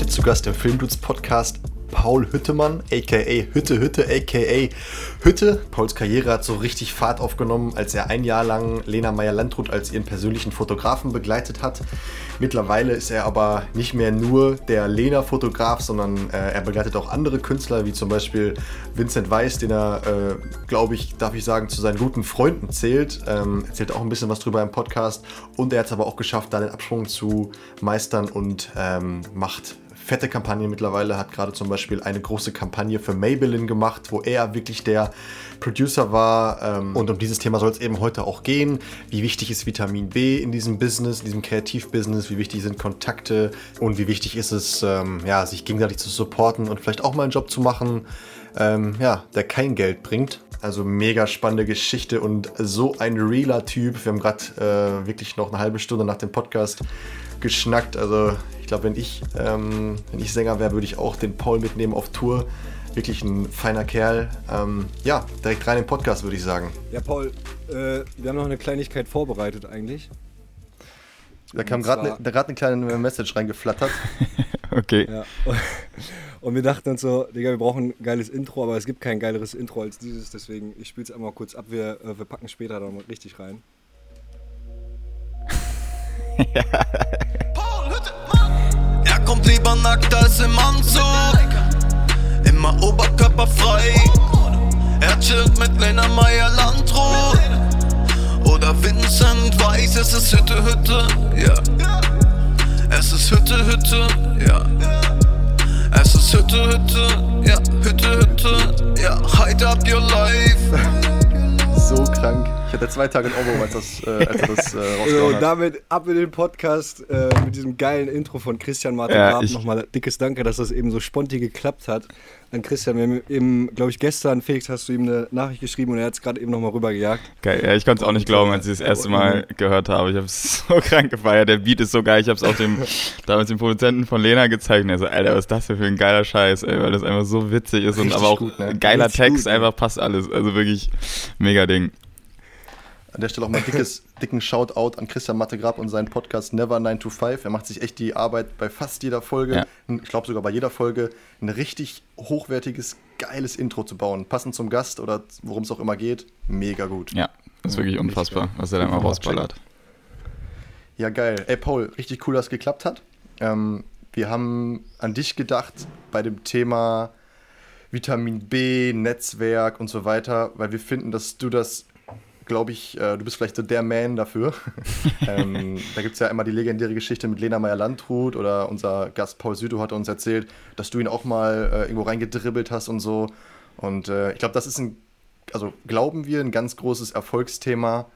Heute zu Gast im Filmdudes Podcast Paul Hüttemann, aka Hütte Hütte, aka Hütte. Pauls Karriere hat so richtig Fahrt aufgenommen, als er ein Jahr lang Lena Meyer-Landrut als ihren persönlichen Fotografen begleitet hat. Mittlerweile ist er aber nicht mehr nur der Lena-Fotograf, sondern äh, er begleitet auch andere Künstler, wie zum Beispiel Vincent Weiss, den er, äh, glaube ich, darf ich sagen, zu seinen guten Freunden zählt. Ähm, erzählt auch ein bisschen was drüber im Podcast. Und er hat es aber auch geschafft, da den Absprung zu meistern und ähm, macht fette Kampagne mittlerweile, hat gerade zum Beispiel eine große Kampagne für Maybelline gemacht, wo er wirklich der Producer war. Ähm, und um dieses Thema soll es eben heute auch gehen. Wie wichtig ist Vitamin B in diesem Business, in diesem Kreativbusiness? Wie wichtig sind Kontakte? Und wie wichtig ist es, ähm, ja, sich gegenseitig zu supporten und vielleicht auch mal einen Job zu machen, ähm, ja, der kein Geld bringt. Also mega spannende Geschichte und so ein realer Typ. Wir haben gerade äh, wirklich noch eine halbe Stunde nach dem Podcast geschnackt. Also glaube, wenn ich, ähm, wenn ich Sänger wäre, würde ich auch den Paul mitnehmen auf Tour. Wirklich ein feiner Kerl. Ähm, ja, direkt rein im Podcast, würde ich sagen. Ja, Paul, äh, wir haben noch eine Kleinigkeit vorbereitet eigentlich. Da kam gerade eine, eine kleine Message reingeflattert. okay. Ja. Und wir dachten uns so, Digga, wir brauchen ein geiles Intro, aber es gibt kein geileres Intro als dieses, deswegen ich spiele es einmal kurz ab. Wir, äh, wir packen später dann mal richtig rein. ja. Kommt lieber nackt als im Anzug. Immer oberkörperfrei. Er chillt mit Lena Meyer Landrut. Oder Vincent Weiß, es ist Hütte, Hütte, ja. Es ist Hütte, Hütte, ja. Es ist Hütte, Hütte, ja. Hütte, Hütte, ja. Hide up your life so krank. Ich hatte zwei Tage in Obo, als, das, äh, als er das äh, so, Und damit ab in den Podcast äh, mit diesem geilen Intro von Christian Martin ja, Nochmal dickes Danke, dass das eben so spontan geklappt hat. An Christian, wir haben eben, glaube ich, gestern, Felix, hast du ihm eine Nachricht geschrieben und er hat es gerade eben nochmal rübergejagt. Geil, ja, ich konnte es auch nicht glauben, als ich das erste Mal gehört habe. Ich habe es so krank gefeiert. Der Beat ist so geil. Ich habe es auch dem, damals dem Produzenten von Lena gezeigt und er so, Alter, was ist das denn für ein geiler Scheiß, ey, weil das einfach so witzig ist Richtig und aber auch gut, ne? geiler Richtig Text, gut, einfach passt alles. Also wirklich mega Ding. An der Stelle auch mal ein dickes, dicken Shoutout an Christian Mattegrab und seinen Podcast Never 9 to 5. Er macht sich echt die Arbeit bei fast jeder Folge, ja. ich glaube sogar bei jeder Folge, ein richtig hochwertiges, geiles Intro zu bauen. Passend zum Gast oder worum es auch immer geht. Mega gut. Ja, das ist wirklich unfassbar, was er da immer rausballert. Ja, geil. Ey, Paul, richtig cool, dass es geklappt hat. Ähm, wir haben an dich gedacht bei dem Thema Vitamin B, Netzwerk und so weiter, weil wir finden, dass du das glaube ich, äh, du bist vielleicht so der Man dafür. ähm, da gibt es ja immer die legendäre Geschichte mit Lena Meyer-Landrut oder unser Gast Paul Südow hat uns erzählt, dass du ihn auch mal äh, irgendwo reingedribbelt hast und so. Und äh, ich glaube, das ist ein, also glauben wir, ein ganz großes Erfolgsthema,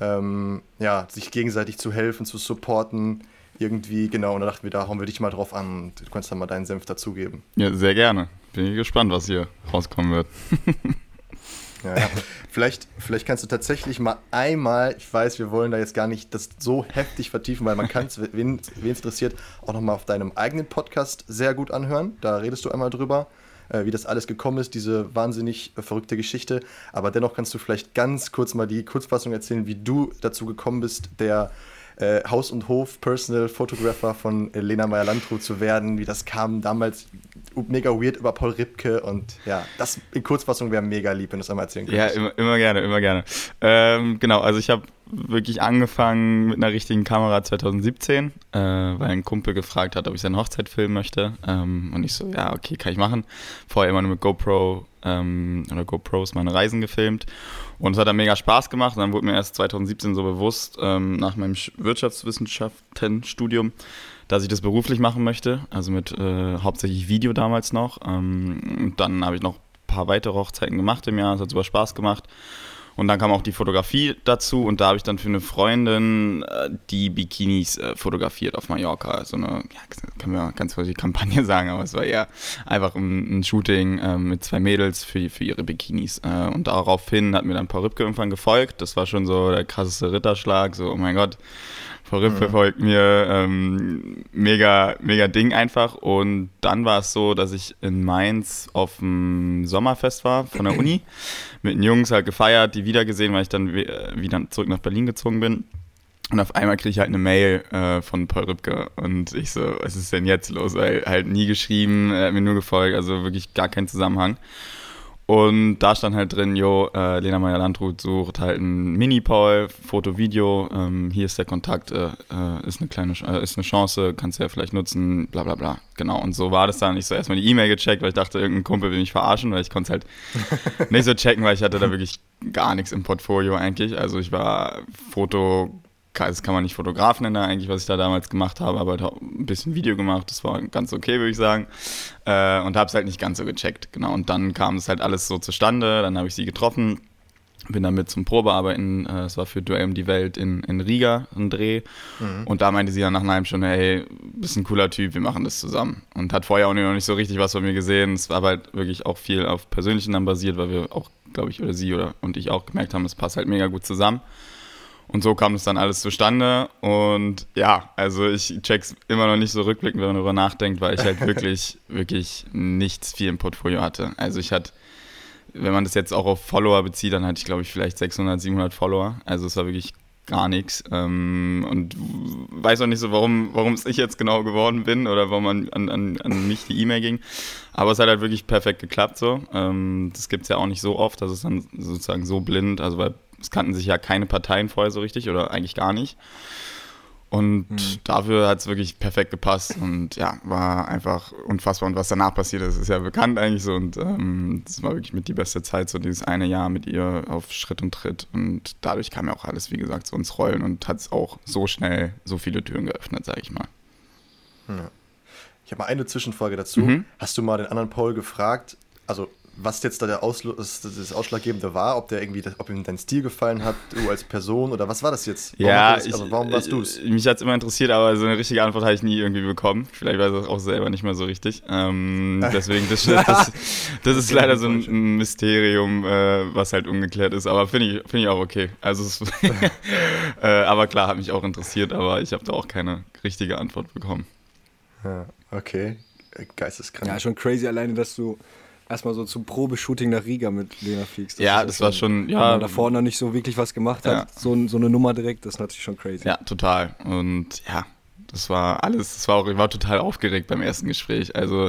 ähm, ja, sich gegenseitig zu helfen, zu supporten, irgendwie, genau. Und da dachten wir, da hauen wir dich mal drauf an und du kannst dann mal deinen Senf dazugeben. Ja, sehr gerne. Bin ich gespannt, was hier rauskommen wird. Ja, ja. vielleicht, vielleicht kannst du tatsächlich mal einmal, ich weiß, wir wollen da jetzt gar nicht das so heftig vertiefen, weil man kann es, wen es interessiert, auch nochmal auf deinem eigenen Podcast sehr gut anhören. Da redest du einmal drüber, äh, wie das alles gekommen ist, diese wahnsinnig äh, verrückte Geschichte. Aber dennoch kannst du vielleicht ganz kurz mal die Kurzfassung erzählen, wie du dazu gekommen bist, der äh, Haus- und Hof-Personal Photographer von Lena Meyer-Landrut zu werden, wie das kam damals mega weird über Paul Ripke und ja, das in Kurzfassung wäre mega lieb, wenn du es einmal erzählen könntest. Ja, immer, immer gerne, immer gerne. Ähm, genau, also ich habe wirklich angefangen mit einer richtigen Kamera 2017, äh, weil ein Kumpel gefragt hat, ob ich seine Hochzeit filmen möchte. Ähm, und ich so, ja, okay, kann ich machen. Vorher immer nur mit GoPro ähm, oder GoPros meine Reisen gefilmt. Und es hat dann mega Spaß gemacht. Und dann wurde mir erst 2017 so bewusst, ähm, nach meinem Wirtschaftswissenschaftenstudium, dass ich das beruflich machen möchte. Also mit äh, hauptsächlich Video damals noch. Ähm, und dann habe ich noch ein paar weitere Hochzeiten gemacht im Jahr. Es hat super Spaß gemacht. Und dann kam auch die Fotografie dazu und da habe ich dann für eine Freundin äh, die Bikinis äh, fotografiert auf Mallorca. So eine, ja, kann man ganz vorsichtig Kampagne sagen, aber es war eher einfach ein, ein Shooting äh, mit zwei Mädels für, für ihre Bikinis. Äh, und daraufhin hat mir dann Paul Ripke irgendwann gefolgt. Das war schon so der krasseste Ritterschlag. So, oh mein Gott, Paul Ripke mhm. folgt mir. Ähm, mega, mega Ding einfach. Und dann war es so, dass ich in Mainz auf dem Sommerfest war von der Uni mit den Jungs halt gefeiert, die wiedergesehen, weil ich dann wieder zurück nach Berlin gezogen bin. Und auf einmal kriege ich halt eine Mail äh, von Paul Rübke und ich so, was ist denn jetzt los? Weil halt nie geschrieben, er hat mir nur gefolgt, also wirklich gar kein Zusammenhang. Und da stand halt drin, jo, äh, Lena Meyer-Landrut sucht halt ein Mini-Paul, Foto, Video, ähm, hier ist der Kontakt, äh, äh ist eine kleine, äh, ist eine Chance, kannst du ja vielleicht nutzen, bla bla bla. Genau, und so war das dann. Ich so erstmal die E-Mail gecheckt, weil ich dachte, irgendein Kumpel will mich verarschen, weil ich konnte es halt nicht so checken, weil ich hatte da wirklich gar nichts im Portfolio eigentlich. Also ich war Foto, das kann man nicht Fotograf nennen eigentlich, was ich da damals gemacht habe, aber halt auch ein bisschen Video gemacht, das war ganz okay, würde ich sagen. Äh, und habe es halt nicht ganz so gecheckt, genau. Und dann kam es halt alles so zustande, dann habe ich sie getroffen, bin damit zum Probearbeiten, äh, es war für Duell um die Welt in, in Riga, ein Dreh. Mhm. Und da meinte sie dann nach halben Stunde, hey, bist ein cooler Typ, wir machen das zusammen. Und hat vorher auch noch nicht so richtig was von mir gesehen. Es war halt wirklich auch viel auf Persönlichen dann basiert, weil wir auch, glaube ich, oder sie oder und ich auch gemerkt haben, es passt halt mega gut zusammen. Und so kam es dann alles zustande. Und ja, also ich check's immer noch nicht so rückblickend, wenn man darüber nachdenkt, weil ich halt wirklich, wirklich nichts viel im Portfolio hatte. Also ich hatte, wenn man das jetzt auch auf Follower bezieht, dann hatte ich, glaube ich, vielleicht 600, 700 Follower. Also es war wirklich gar nichts. Ähm, und weiß auch nicht so, warum, warum es ich jetzt genau geworden bin oder warum an, an, an mich die E-Mail ging. Aber es hat halt wirklich perfekt geklappt so. Ähm, das gibt es ja auch nicht so oft, dass es dann sozusagen so blind, also weil es kannten sich ja keine Parteien vorher so richtig oder eigentlich gar nicht. Und mhm. dafür hat es wirklich perfekt gepasst und ja, war einfach unfassbar. Und was danach passiert ist, ist ja bekannt eigentlich so. Und ähm, das war wirklich mit die beste Zeit, so dieses eine Jahr mit ihr auf Schritt und Tritt. Und dadurch kam ja auch alles, wie gesagt, so ins Rollen und hat es auch so schnell so viele Türen geöffnet, sage ich mal. Ja. Ich habe mal eine Zwischenfrage dazu. Mhm. Hast du mal den anderen Paul gefragt, also was jetzt da der Ausschluss, das Ausschlaggebende war, ob der irgendwie, ob ihm dein Stil gefallen hat, du als Person oder was war das jetzt? Warum ja, das, also warum warst du es? Mich hat es immer interessiert, aber so eine richtige Antwort habe ich nie irgendwie bekommen. Vielleicht weiß ich auch selber nicht mehr so richtig. Ähm, deswegen, das, das, das ist leider so ein Mysterium, äh, was halt ungeklärt ist, aber finde ich, find ich auch okay. Also, es, äh, aber klar, hat mich auch interessiert, aber ich habe da auch keine richtige Antwort bekommen. Ja, okay. Geisteskrank. Ja, schon crazy alleine, dass du erstmal so zum Probeshooting nach Riga mit Lena fliegst. Das ja, das war schon, ja. Wenn man davor noch nicht so wirklich was gemacht hat, ja. so, so eine Nummer direkt, das ist natürlich schon crazy. Ja, total. Und ja, das war alles, das war auch, ich war total aufgeregt beim ersten Gespräch. Also,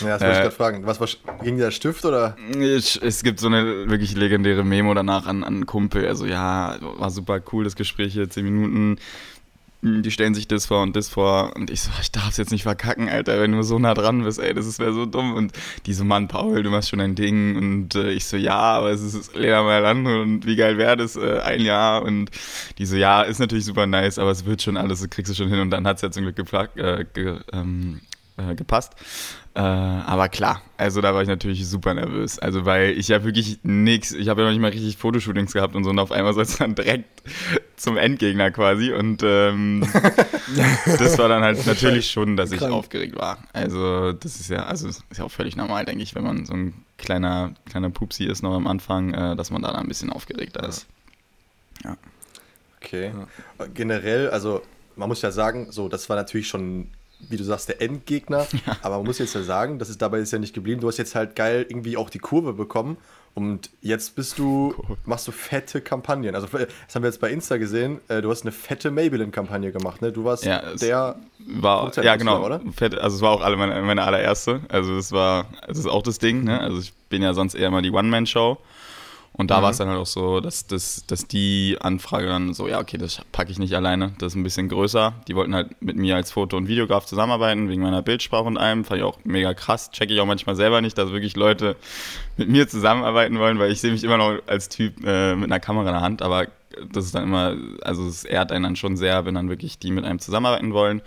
ja, das wollte äh, ich gerade fragen. Was war, ging der Stift oder? Es, es, gibt so eine wirklich legendäre Memo danach an, an einen Kumpel. Also, ja, war super cool, das Gespräch hier, zehn Minuten. Hm, die stellen sich das vor und das vor. Und ich so, ich darf es jetzt nicht verkacken, Alter, wenn du so nah dran bist, ey, das wäre so dumm. Und die so, Mann, Paul, du machst schon ein Ding. Und äh, ich so, ja, aber es ist Lena Mailand und wie geil wäre das, äh, ein Jahr? Und die so, ja, ist natürlich super nice, aber es wird schon alles, das kriegst du schon hin. Und dann hat es ja zum Glück geplant, äh, ge, ähm, äh, gepasst. Äh, aber klar, also da war ich natürlich super nervös. Also weil ich ja wirklich nichts, ich habe ja noch nicht mal richtig Fotoshootings gehabt und so und auf einmal soll es dann direkt zum Endgegner quasi. Und ähm, das war dann halt natürlich schon, dass ich aufgeregt war. Also das ist ja, also ist ja auch völlig normal, denke ich, wenn man so ein kleiner, kleiner Pupsi ist noch am Anfang, äh, dass man da dann ein bisschen aufgeregter ist. Ja. Okay. Ja. Generell, also man muss ja sagen, so, das war natürlich schon wie du sagst, der Endgegner. Ja. Aber man muss jetzt ja sagen, das ist dabei ist ja nicht geblieben. Du hast jetzt halt geil irgendwie auch die Kurve bekommen. Und jetzt bist du, machst du fette Kampagnen. Also, das haben wir jetzt bei Insta gesehen. Äh, du hast eine fette Maybelline-Kampagne gemacht, ne? Du warst ja, der. War, ja, genau. Oder? Fett, also, es war auch alle meine, meine allererste. Also, es war, es ist auch das Ding, ne? Also, ich bin ja sonst eher mal die One-Man-Show. Und da mhm. war es dann halt auch so, dass, dass, dass die Anfrage dann so, ja, okay, das packe ich nicht alleine, das ist ein bisschen größer. Die wollten halt mit mir als Foto- und Videograf zusammenarbeiten, wegen meiner Bildsprache und allem. Fand ich auch mega krass. Checke ich auch manchmal selber nicht, dass wirklich Leute mit mir zusammenarbeiten wollen, weil ich sehe mich immer noch als Typ äh, mit einer Kamera in der Hand, aber das ist dann immer, also es ehrt einen dann schon sehr, wenn dann wirklich die mit einem zusammenarbeiten wollen.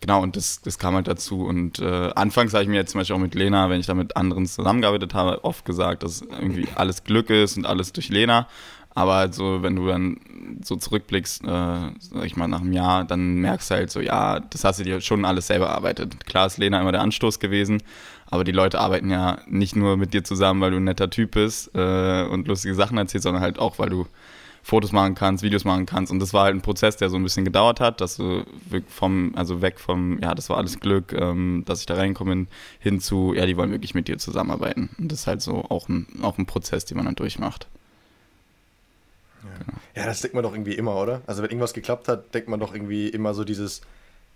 Genau, und das, das kam halt dazu. Und äh, anfangs habe ich mir jetzt zum Beispiel auch mit Lena, wenn ich da mit anderen zusammengearbeitet habe, oft gesagt, dass irgendwie alles Glück ist und alles durch Lena. Aber halt so, wenn du dann so zurückblickst, äh, sag ich mal, nach einem Jahr, dann merkst du halt so, ja, das hast du dir schon alles selber erarbeitet. Klar ist Lena immer der Anstoß gewesen, aber die Leute arbeiten ja nicht nur mit dir zusammen, weil du ein netter Typ bist äh, und lustige Sachen erzählst, sondern halt auch, weil du Fotos machen kannst, Videos machen kannst. Und das war halt ein Prozess, der so ein bisschen gedauert hat, dass du vom, also weg vom, ja, das war alles Glück, ähm, dass ich da reinkomme, hin zu, ja, die wollen wirklich mit dir zusammenarbeiten. Und das ist halt so auch ein, auch ein Prozess, den man dann durchmacht. Ja. Genau. ja, das denkt man doch irgendwie immer, oder? Also wenn irgendwas geklappt hat, denkt man doch irgendwie immer so dieses,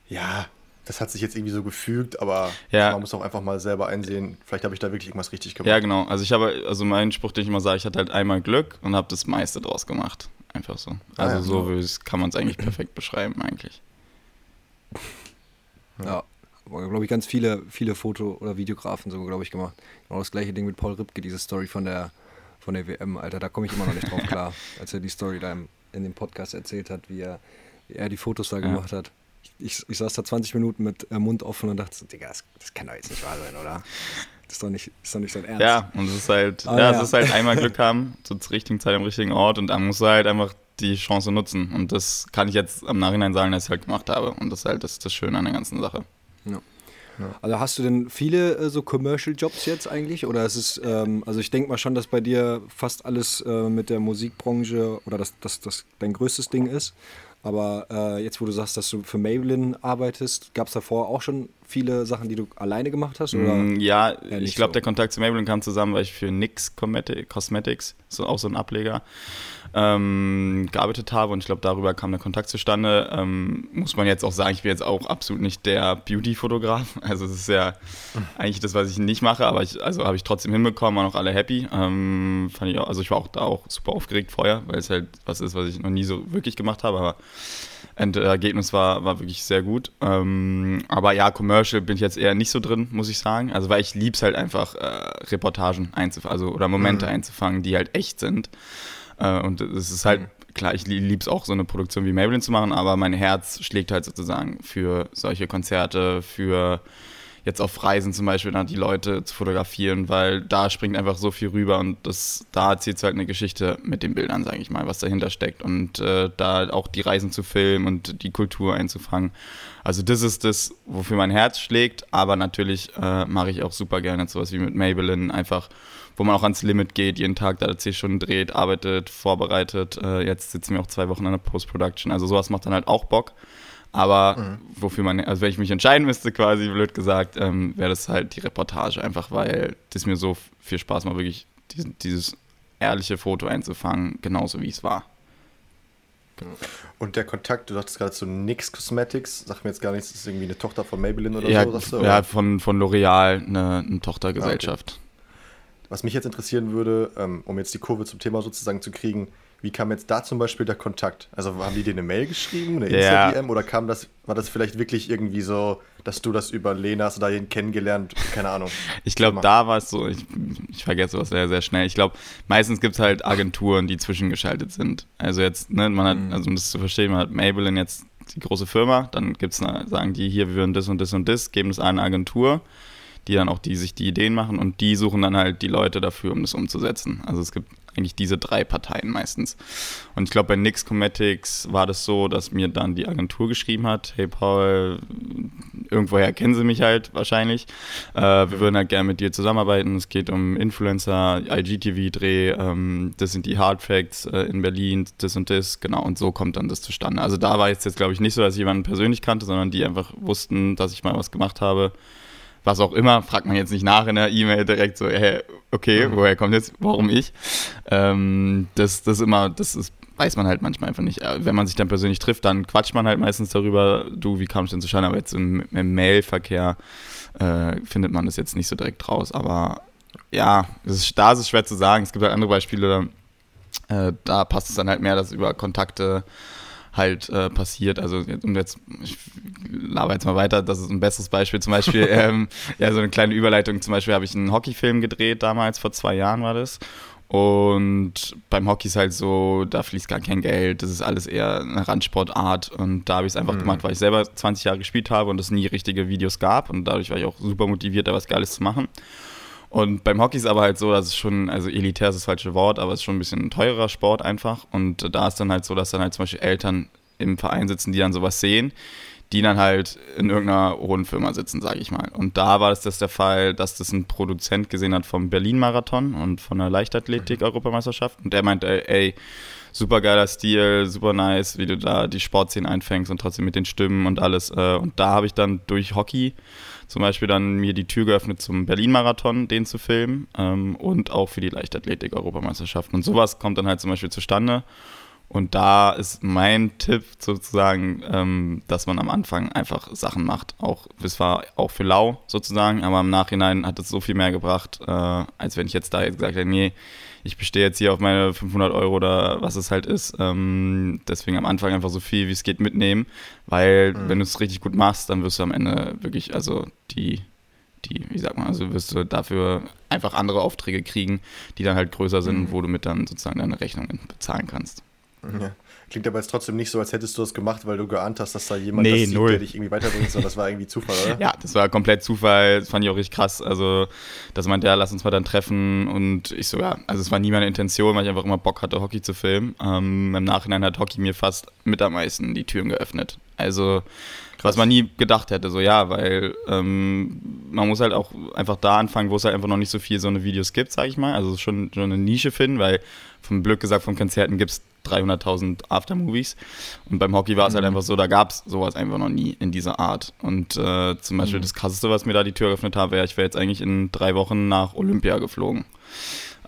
ja, das hat sich jetzt irgendwie so gefügt, aber ja. man muss auch einfach mal selber einsehen, vielleicht habe ich da wirklich irgendwas richtig gemacht. Ja, genau. Also ich habe, also mein Spruch, den ich immer sage, ich hatte halt einmal Glück und habe das meiste draus gemacht. Einfach so. Ah, also ah, ja, so genau. kann man es eigentlich perfekt beschreiben, eigentlich. Ja, glaube ich, ganz viele, viele Foto- oder Videografen so, glaube ich, gemacht. Genau das gleiche Ding mit Paul Ripke, diese Story von der, von der WM, Alter. Da komme ich immer noch nicht drauf klar, als er die Story da im, in dem Podcast erzählt hat, wie er, wie er die Fotos da ja. gemacht hat ich, ich saß da 20 Minuten mit äh, Mund offen und dachte so, Digga, das, das kann doch jetzt nicht wahr sein, oder? Das ist doch nicht, ist doch nicht dein Ernst. Ja, und es ist halt, ah, ja, ja, es ist halt einmal Glück haben, zur richtigen Zeit am richtigen Ort und dann musst du halt einfach die Chance nutzen. Und das kann ich jetzt am Nachhinein sagen, dass ich halt gemacht habe. Und das ist halt das, das Schöne an der ganzen Sache. Ja. Also hast du denn viele äh, so Commercial Jobs jetzt eigentlich? Oder ist es, ähm, also ich denke mal schon, dass bei dir fast alles äh, mit der Musikbranche oder dass das, das dein größtes Ding ist. Aber äh, jetzt, wo du sagst, dass du für Maybelline arbeitest, gab es davor auch schon viele Sachen, die du alleine gemacht hast? Oder? Mm, ja, ich glaube, so? der Kontakt zu Maybelline kam zusammen, weil ich für NYX Cosmetics, so auch so ein Ableger, ähm, gearbeitet habe und ich glaube, darüber kam der Kontakt zustande. Ähm, muss man jetzt auch sagen, ich bin jetzt auch absolut nicht der Beauty-Fotograf. Also es ist ja eigentlich das, was ich nicht mache, aber ich, also habe ich trotzdem hinbekommen, waren auch alle happy. Ähm, fand ich auch, also ich war auch da auch super aufgeregt vorher, weil es halt was ist, was ich noch nie so wirklich gemacht habe, aber das Ergebnis war, war wirklich sehr gut. Ähm, aber ja, Commercial bin ich jetzt eher nicht so drin, muss ich sagen. Also weil ich liebe es halt einfach, äh, Reportagen einzufangen, also oder Momente mhm. einzufangen, die halt echt sind. Äh, und es ist halt, mhm. klar, ich liebe es auch, so eine Produktion wie Maybelline zu machen, aber mein Herz schlägt halt sozusagen für solche Konzerte, für jetzt auf Reisen zum Beispiel dann die Leute zu fotografieren, weil da springt einfach so viel rüber und das, da erzählt es halt eine Geschichte mit den Bildern, sage ich mal, was dahinter steckt und äh, da auch die Reisen zu filmen und die Kultur einzufangen. Also das ist das, wofür mein Herz schlägt, aber natürlich äh, mache ich auch super gerne sowas wie mit Maybelline, einfach wo man auch ans Limit geht, jeden Tag da zehn Stunden dreht, arbeitet, vorbereitet. Äh, jetzt sitzen wir auch zwei Wochen an der Post-Production. Also sowas macht dann halt auch Bock. Aber mhm. wofür man, also wenn ich mich entscheiden müsste, quasi blöd gesagt, ähm, wäre das halt die Reportage, einfach weil das mir so viel Spaß macht, wirklich diesen, dieses ehrliche Foto einzufangen, genauso wie es war. Und der Kontakt, du sagtest gerade zu NYX Cosmetics, sag mir jetzt gar nichts, das ist irgendwie eine Tochter von Maybelline oder ja, so, sagst du? Ja, von, von L'Oreal, eine, eine Tochtergesellschaft. Ah, okay. Was mich jetzt interessieren würde, ähm, um jetzt die Kurve zum Thema sozusagen zu kriegen, wie kam jetzt da zum Beispiel der Kontakt? Also haben die dir eine Mail geschrieben, eine Insta-DM ja. oder kam das, war das vielleicht wirklich irgendwie so, dass du das über Lena hast oder ihn kennengelernt? Keine Ahnung. ich glaube, da war es so, ich, ich vergesse was sehr, sehr schnell. Ich glaube, meistens gibt es halt Agenturen, die zwischengeschaltet sind. Also jetzt, ne, man hat, mhm. also um das zu verstehen, man hat Maybelline jetzt die große Firma, dann gibt es, sagen die, hier, wir würden das und das und das, geben das an eine Agentur die dann auch die sich die Ideen machen und die suchen dann halt die Leute dafür, um das umzusetzen. Also es gibt eigentlich diese drei Parteien meistens. Und ich glaube, bei Nix Cometics war das so, dass mir dann die Agentur geschrieben hat, hey Paul, irgendwoher kennen sie mich halt wahrscheinlich. Äh, wir würden halt gerne mit dir zusammenarbeiten. Es geht um Influencer, IGTV-Dreh, ähm, das sind die Hard Facts äh, in Berlin, das und das, genau. Und so kommt dann das zustande. Also da war jetzt, jetzt glaube ich, nicht so, dass ich jemanden persönlich kannte, sondern die einfach wussten, dass ich mal was gemacht habe was auch immer, fragt man jetzt nicht nach in der E-Mail direkt so, hey, okay, mhm. woher kommt jetzt, warum ich? Ähm, das, das immer, das ist, weiß man halt manchmal einfach nicht. Äh, wenn man sich dann persönlich trifft, dann quatscht man halt meistens darüber, du, wie kam es denn zustande? Aber jetzt im, im Mail-Verkehr äh, findet man das jetzt nicht so direkt raus. Aber ja, ist, da ist es schwer zu sagen. Es gibt halt andere Beispiele, äh, da passt es dann halt mehr, dass über Kontakte halt äh, passiert. Also um jetzt, ich laber jetzt mal weiter, das ist ein besseres Beispiel. Zum Beispiel, ähm, ja, so eine kleine Überleitung. Zum Beispiel habe ich einen Hockeyfilm gedreht damals, vor zwei Jahren war das. Und beim Hockey ist halt so, da fließt gar kein Geld, das ist alles eher eine Randsportart. Und da habe ich es einfach mhm. gemacht, weil ich selber 20 Jahre gespielt habe und es nie richtige Videos gab. Und dadurch war ich auch super motiviert, da was Geiles zu machen. Und beim Hockey ist aber halt so, dass es schon, also elitär ist das falsche Wort, aber es ist schon ein bisschen ein teurer Sport einfach. Und da ist dann halt so, dass dann halt zum Beispiel Eltern im Verein sitzen, die dann sowas sehen, die dann halt in irgendeiner hohen Firma sitzen, sage ich mal. Und da war es das der Fall, dass das ein Produzent gesehen hat vom Berlin-Marathon und von der Leichtathletik-Europameisterschaft. Und der meinte, ey, super geiler Stil, super nice, wie du da die Sportszenen einfängst und trotzdem mit den Stimmen und alles. Äh, und da habe ich dann durch Hockey zum Beispiel dann mir die Tür geöffnet zum Berlin-Marathon, den zu filmen ähm, und auch für die Leichtathletik-Europameisterschaften. Und sowas kommt dann halt zum Beispiel zustande. Und da ist mein Tipp sozusagen, ähm, dass man am Anfang einfach Sachen macht. Auch, es war auch für lau sozusagen, aber im Nachhinein hat es so viel mehr gebracht, äh, als wenn ich jetzt da jetzt gesagt hätte, nee, ich bestehe jetzt hier auf meine 500 Euro oder was es halt ist. Ähm, deswegen am Anfang einfach so viel wie es geht mitnehmen, weil mhm. wenn du es richtig gut machst, dann wirst du am Ende wirklich, also die, die, wie sagt man, also wirst du dafür einfach andere Aufträge kriegen, die dann halt größer sind, mhm. wo du mit dann sozusagen deine Rechnungen bezahlen kannst. Ja. Klingt aber jetzt trotzdem nicht so, als hättest du das gemacht, weil du geahnt hast, dass da jemand nee, das sieht, der dich irgendwie weiterbringt, sondern das war irgendwie Zufall, oder? Ja, das war komplett Zufall. Das fand ich auch richtig krass. Also, dass man, ja, lass uns mal dann treffen. Und ich so, ja, also es war nie meine Intention, weil ich einfach immer Bock hatte, Hockey zu filmen. Ähm, Im Nachhinein hat Hockey mir fast mit am meisten die Türen geöffnet. Also, was man nie gedacht hätte, so ja, weil ähm, man muss halt auch einfach da anfangen, wo es halt einfach noch nicht so viel so eine Videos gibt, sag ich mal. Also schon, schon eine Nische finden, weil vom Glück gesagt, von Konzerten gibt es 300.000 Aftermovies. Und beim Hockey war es halt mhm. einfach so, da gab es sowas einfach noch nie in dieser Art. Und äh, zum Beispiel mhm. das Krasseste, was mir da die Tür geöffnet hat, wäre, ich wäre jetzt eigentlich in drei Wochen nach Olympia geflogen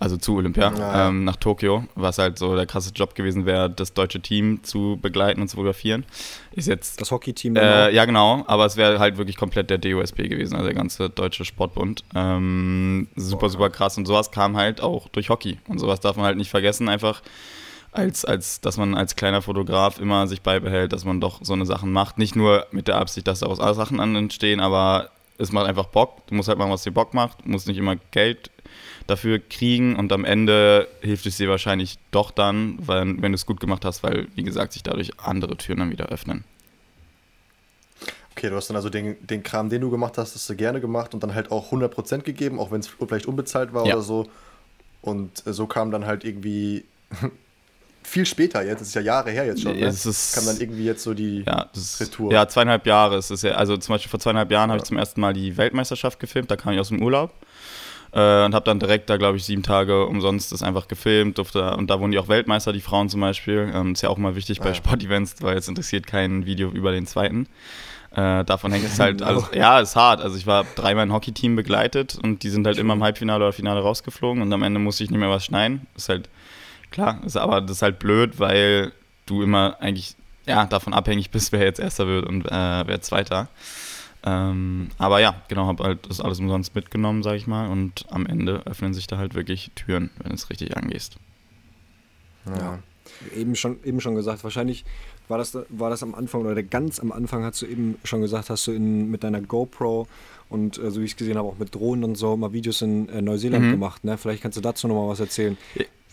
also zu Olympia, ja. ähm, nach Tokio, was halt so der krasse Job gewesen wäre, das deutsche Team zu begleiten und zu fotografieren. Ist jetzt. Das Hockey-Team, äh, Ja, genau, aber es wäre halt wirklich komplett der DOSB gewesen, also der ganze deutsche Sportbund. Ähm, super, super krass. Und sowas kam halt auch durch Hockey. Und sowas darf man halt nicht vergessen, einfach als, als dass man als kleiner Fotograf immer sich beibehält, dass man doch so eine Sachen macht. Nicht nur mit der Absicht, dass daraus alle Sachen entstehen, aber es macht einfach Bock. Du musst halt machen, was dir Bock macht. Du musst nicht immer Geld dafür kriegen und am Ende hilft es dir wahrscheinlich doch dann, weil, wenn du es gut gemacht hast, weil, wie gesagt, sich dadurch andere Türen dann wieder öffnen. Okay, du hast dann also den, den Kram, den du gemacht hast, hast du gerne gemacht und dann halt auch 100% gegeben, auch wenn es vielleicht unbezahlt war ja. oder so. Und so kam dann halt irgendwie viel später jetzt, das ist ja Jahre her jetzt schon, ne? ist, kam dann irgendwie jetzt so die ja, das, Retour. Ja, zweieinhalb Jahre ist es ja, also zum Beispiel vor zweieinhalb Jahren ja. habe ich zum ersten Mal die Weltmeisterschaft gefilmt, da kam ich aus dem Urlaub äh, und habe dann direkt da, glaube ich, sieben Tage umsonst das einfach gefilmt. Durfte, und da wurden die auch Weltmeister, die Frauen zum Beispiel. Ähm, ist ja auch mal wichtig ah. bei Sportevents, weil es interessiert kein Video über den zweiten. Äh, davon hängt es halt alles. Ja, ist hart. Also ich war dreimal ein Hockeyteam begleitet und die sind halt immer im Halbfinale oder Finale rausgeflogen und am Ende musste ich nicht mehr was schneiden. Ist halt klar, ist aber das ist halt blöd, weil du immer eigentlich ja, davon abhängig bist, wer jetzt Erster wird und äh, wer Zweiter. Ähm, aber ja, genau, habe halt das alles umsonst mitgenommen, sage ich mal. Und am Ende öffnen sich da halt wirklich Türen, wenn es richtig angehst. Ja. ja. Eben schon, eben schon gesagt, wahrscheinlich war das, war das am Anfang oder ganz am Anfang hast du eben schon gesagt, hast du in, mit deiner GoPro und äh, so wie ich es gesehen habe, auch mit Drohnen und so mal Videos in äh, Neuseeland mhm. gemacht. Ne? Vielleicht kannst du dazu nochmal was erzählen.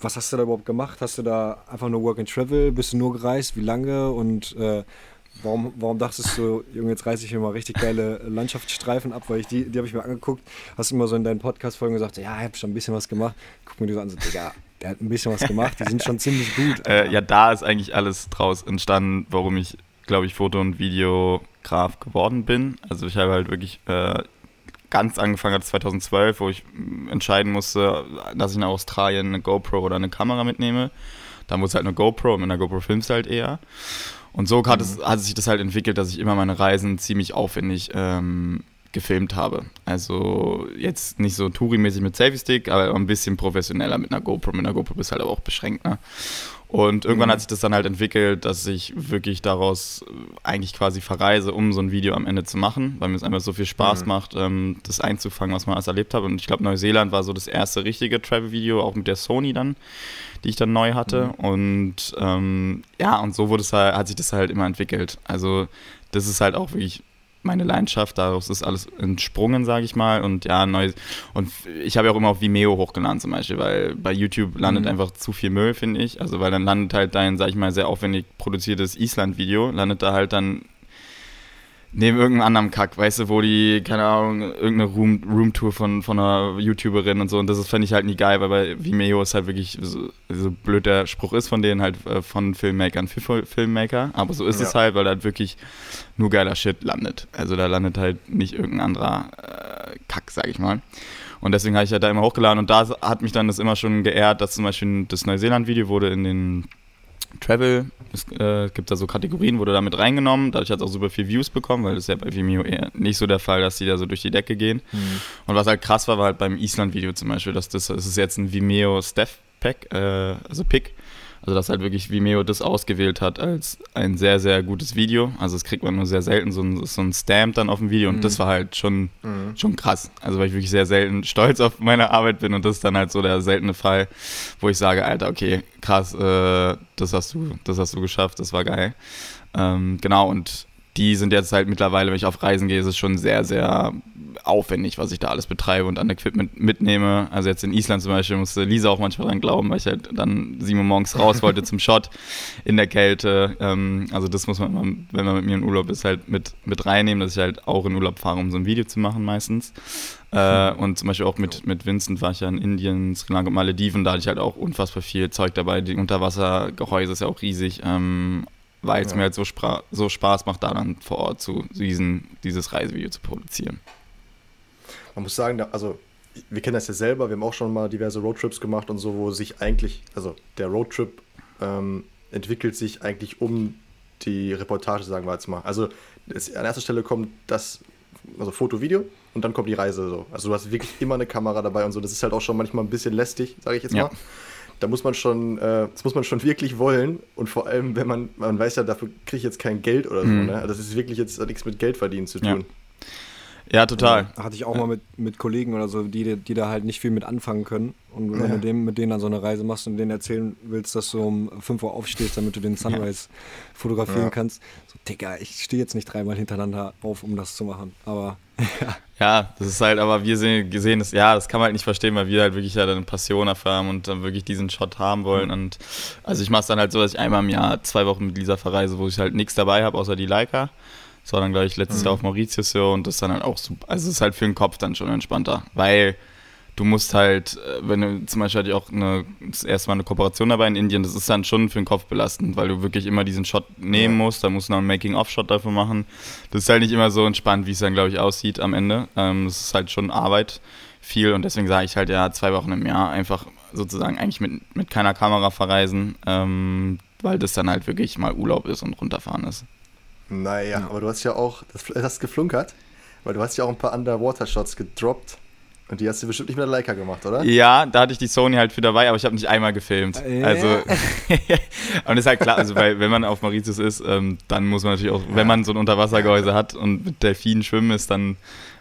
Was hast du da überhaupt gemacht? Hast du da einfach nur Work and Travel? Bist du nur gereist? Wie lange? Und äh, Warum, warum dachtest du, Junge, jetzt reiße ich mir mal richtig geile Landschaftsstreifen ab, weil ich die, die habe ich mir angeguckt, hast immer so in deinen Podcast-Folgen gesagt, ja, ich habe schon ein bisschen was gemacht. Guck mir die so an, so, Digga, der hat ein bisschen was gemacht, die sind schon ziemlich gut. Äh, ja, da ist eigentlich alles draus entstanden, warum ich, glaube ich, Foto- und Videograf geworden bin. Also ich habe halt wirklich äh, ganz angefangen hat 2012, wo ich entscheiden musste, dass ich nach Australien eine GoPro oder eine Kamera mitnehme. Da muss halt eine GoPro, mit einer GoPro filmst du halt eher. Und so hat, es, hat sich das halt entwickelt, dass ich immer meine Reisen ziemlich aufwendig ähm, gefilmt habe. Also jetzt nicht so Touri-mäßig mit Selfie-Stick, aber ein bisschen professioneller mit einer GoPro. Mit einer GoPro bist du halt aber auch beschränkt. Ne? Und irgendwann mhm. hat sich das dann halt entwickelt, dass ich wirklich daraus äh, eigentlich quasi verreise, um so ein Video am Ende zu machen, weil mir es einfach so viel Spaß mhm. macht, ähm, das einzufangen, was man alles erlebt hat. Und ich glaube, Neuseeland war so das erste richtige Travel-Video, auch mit der Sony dann, die ich dann neu hatte. Mhm. Und ähm, ja, und so wurde es halt, hat sich das halt immer entwickelt. Also das ist halt auch wirklich meine Leidenschaft, daraus ist alles entsprungen, sage ich mal. Und ja, neu. Und ich habe ja auch immer auf Vimeo hochgeladen zum Beispiel, weil bei YouTube landet mhm. einfach zu viel Müll, finde ich. Also weil dann landet halt dein, sag ich mal, sehr aufwendig produziertes Island-Video, landet da halt dann neben irgendeinem anderen Kack, weißt du, wo die, keine Ahnung, irgendeine Room, Roomtour von, von einer YouTuberin und so. Und das fände ich halt nie geil, weil bei Vimeo ist halt wirklich, so, so blöd der Spruch ist von denen halt äh, von Filmmakern für Filmmaker. Aber so ist ja. es halt, weil da halt wirklich nur geiler Shit landet. Also da landet halt nicht irgendein anderer äh, Kack, sag ich mal. Und deswegen habe ich halt da immer hochgeladen und da hat mich dann das immer schon geehrt, dass zum Beispiel das Neuseeland-Video wurde in den Travel. Es äh, gibt da so Kategorien, wurde damit reingenommen. Dadurch hat es auch super viel Views bekommen, weil das ist ja bei Vimeo eher nicht so der Fall, dass die da so durch die Decke gehen. Mhm. Und was halt krass war, war halt beim Island-Video zum Beispiel, dass das, das ist jetzt ein Vimeo Steph Pack, äh, also Pick. Also dass halt wirklich Vimeo das ausgewählt hat als ein sehr, sehr gutes Video. Also das kriegt man nur sehr selten, so ein, so ein Stamp dann auf dem Video und mhm. das war halt schon, mhm. schon krass. Also weil ich wirklich sehr selten stolz auf meine Arbeit bin und das ist dann halt so der seltene Fall, wo ich sage, Alter, okay, krass, äh, das hast du, das hast du geschafft, das war geil. Ähm, genau, und die sind jetzt halt mittlerweile, wenn ich auf Reisen gehe, ist es schon sehr, sehr aufwendig, was ich da alles betreibe und an Equipment mitnehme. Also jetzt in Island zum Beispiel musste Lisa auch manchmal dran glauben, weil ich halt dann sieben Uhr morgens raus wollte zum Shot in der Kälte. Ähm, also das muss man, wenn man mit mir in Urlaub ist, halt mit, mit reinnehmen, dass ich halt auch in Urlaub fahre, um so ein Video zu machen meistens. Äh, und zum Beispiel auch mit, mit Vincent war ich ja in Indien, Sri Lanka und Malediven, da hatte ich halt auch unfassbar viel Zeug dabei. Die Unterwassergehäuse ist ja auch riesig. Weil es ja. mir halt so, so, Spaß macht, da dann vor Ort zu diesen, dieses Reisevideo zu produzieren. Man muss sagen, also wir kennen das ja selber, wir haben auch schon mal diverse Roadtrips gemacht und so, wo sich eigentlich, also der Roadtrip ähm, entwickelt sich eigentlich um die Reportage, sagen wir jetzt mal. Also es, an erster Stelle kommt das, also Foto, Video und dann kommt die Reise so. Also du hast wirklich immer eine Kamera dabei und so. Das ist halt auch schon manchmal ein bisschen lästig, sage ich jetzt ja. mal da muss man schon, äh, das muss man schon wirklich wollen. Und vor allem, wenn man, man weiß ja, dafür kriege ich jetzt kein Geld oder so. Mhm. Ne? Das ist wirklich jetzt nichts mit Geld verdienen zu tun. Ja. Ja, total. Ja, hatte ich auch mal mit, mit Kollegen oder so, die, die da halt nicht viel mit anfangen können. Und wenn ja. du dem, mit denen dann so eine Reise machst und denen erzählen willst, dass du um 5 Uhr aufstehst, damit du den Sunrise ja. fotografieren kannst, so, Digga, ich stehe jetzt nicht dreimal hintereinander auf, um das zu machen. Aber ja. Ja, das ist halt, aber wir sehen, gesehen, das, ja, das kann man halt nicht verstehen, weil wir halt wirklich ja eine Passion dafür haben und dann wirklich diesen Shot haben wollen. Mhm. Und also ich mache es dann halt so, dass ich einmal im Jahr zwei Wochen mit Lisa verreise, wo ich halt nichts dabei habe, außer die Leica. Das war dann, glaube ich, letztes mhm. Jahr auf Mauritius so und das ist dann halt auch super. Also es ist halt für den Kopf dann schon entspannter, weil du musst halt, äh, wenn du zum Beispiel hatte ich auch eine, das erste Mal eine Kooperation dabei in Indien, das ist dann schon für den Kopf belastend, weil du wirklich immer diesen Shot nehmen musst, da musst du noch einen Making-of-Shot dafür machen. Das ist halt nicht immer so entspannt, wie es dann, glaube ich, aussieht am Ende. Ähm, das ist halt schon Arbeit, viel und deswegen sage ich halt ja zwei Wochen im Jahr einfach sozusagen eigentlich mit, mit keiner Kamera verreisen, ähm, weil das dann halt wirklich mal Urlaub ist und runterfahren ist. Naja, ja. aber du hast ja auch, das hast geflunkert, weil du hast ja auch ein paar Underwater-Shots gedroppt. Und die hast du bestimmt nicht mit der Leica gemacht, oder? Ja, da hatte ich die Sony halt für dabei, aber ich habe nicht einmal gefilmt. Äh. Also, und ist halt klar, also weil, wenn man auf Mauritius ist, ähm, dann muss man natürlich auch, wenn man so ein Unterwassergehäuse hat und mit Delfinen schwimmen ist, dann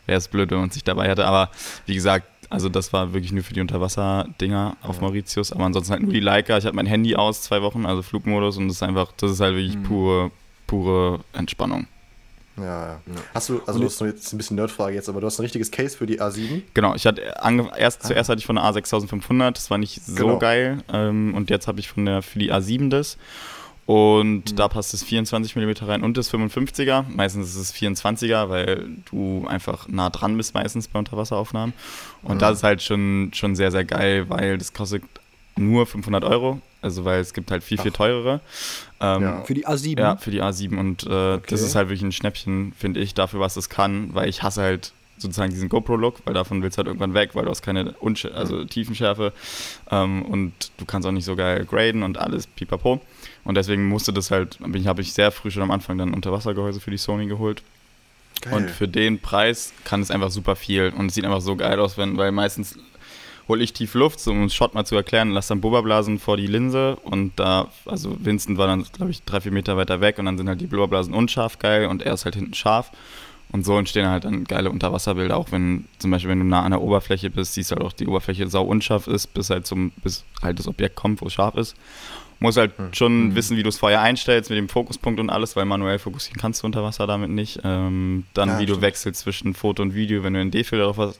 wäre es blöd, wenn man sich dabei hatte. Aber wie gesagt, also das war wirklich nur für die Unterwasser-Dinger auf ja. Mauritius, aber ansonsten halt nur die Leica. Ich hatte mein Handy aus, zwei Wochen, also Flugmodus und das ist einfach, das ist halt wirklich mhm. pure, pure Entspannung. Ja, ja. Hast du, also du hast jetzt ein bisschen Nerdfrage jetzt, aber du hast ein richtiges Case für die A7? Genau, ich hatte erst, ah. zuerst hatte ich von der A6500, das war nicht so genau. geil. Ähm, und jetzt habe ich von der für die A7 das. Und mhm. da passt das 24 mm rein und das 55er. Meistens ist es 24er, weil du einfach nah dran bist meistens bei Unterwasseraufnahmen. Und mhm. das ist halt schon, schon sehr, sehr geil, weil das kostet nur 500 Euro. Also weil es gibt halt viel, viel teurere. Ähm, ja. Für die A7? Ja, für die A7. Und äh, okay. das ist halt wirklich ein Schnäppchen, finde ich, dafür, was es kann, weil ich hasse halt sozusagen diesen GoPro-Look, weil davon willst du halt irgendwann weg, weil du hast keine Unsch also Tiefenschärfe ähm, und du kannst auch nicht so geil graden und alles pipapo. Und deswegen musste das halt, habe ich sehr früh schon am Anfang dann Unterwassergehäuse für die Sony geholt. Geil. Und für den Preis kann es einfach super viel und es sieht einfach so geil aus, wenn, weil meistens hole ich tief Luft, um einen Shot mal zu erklären, lasse dann Blubberblasen vor die Linse und da, also Vincent war dann, glaube ich, drei, vier Meter weiter weg und dann sind halt die Blubberblasen unscharf geil und er ist halt hinten scharf. Und so entstehen halt dann geile Unterwasserbilder, auch wenn zum Beispiel, wenn du nah an der Oberfläche bist, siehst du halt auch, die Oberfläche sau unscharf ist, bis halt zum, bis halt das Objekt kommt, wo es scharf ist. Muss halt hm. schon mhm. wissen, wie du es vorher einstellst mit dem Fokuspunkt und alles, weil manuell fokussieren kannst du unter Wasser damit nicht. Ähm, dann, ja, wie stimmt. du wechselst zwischen Foto und Video, wenn du einen D-Filter drauf hast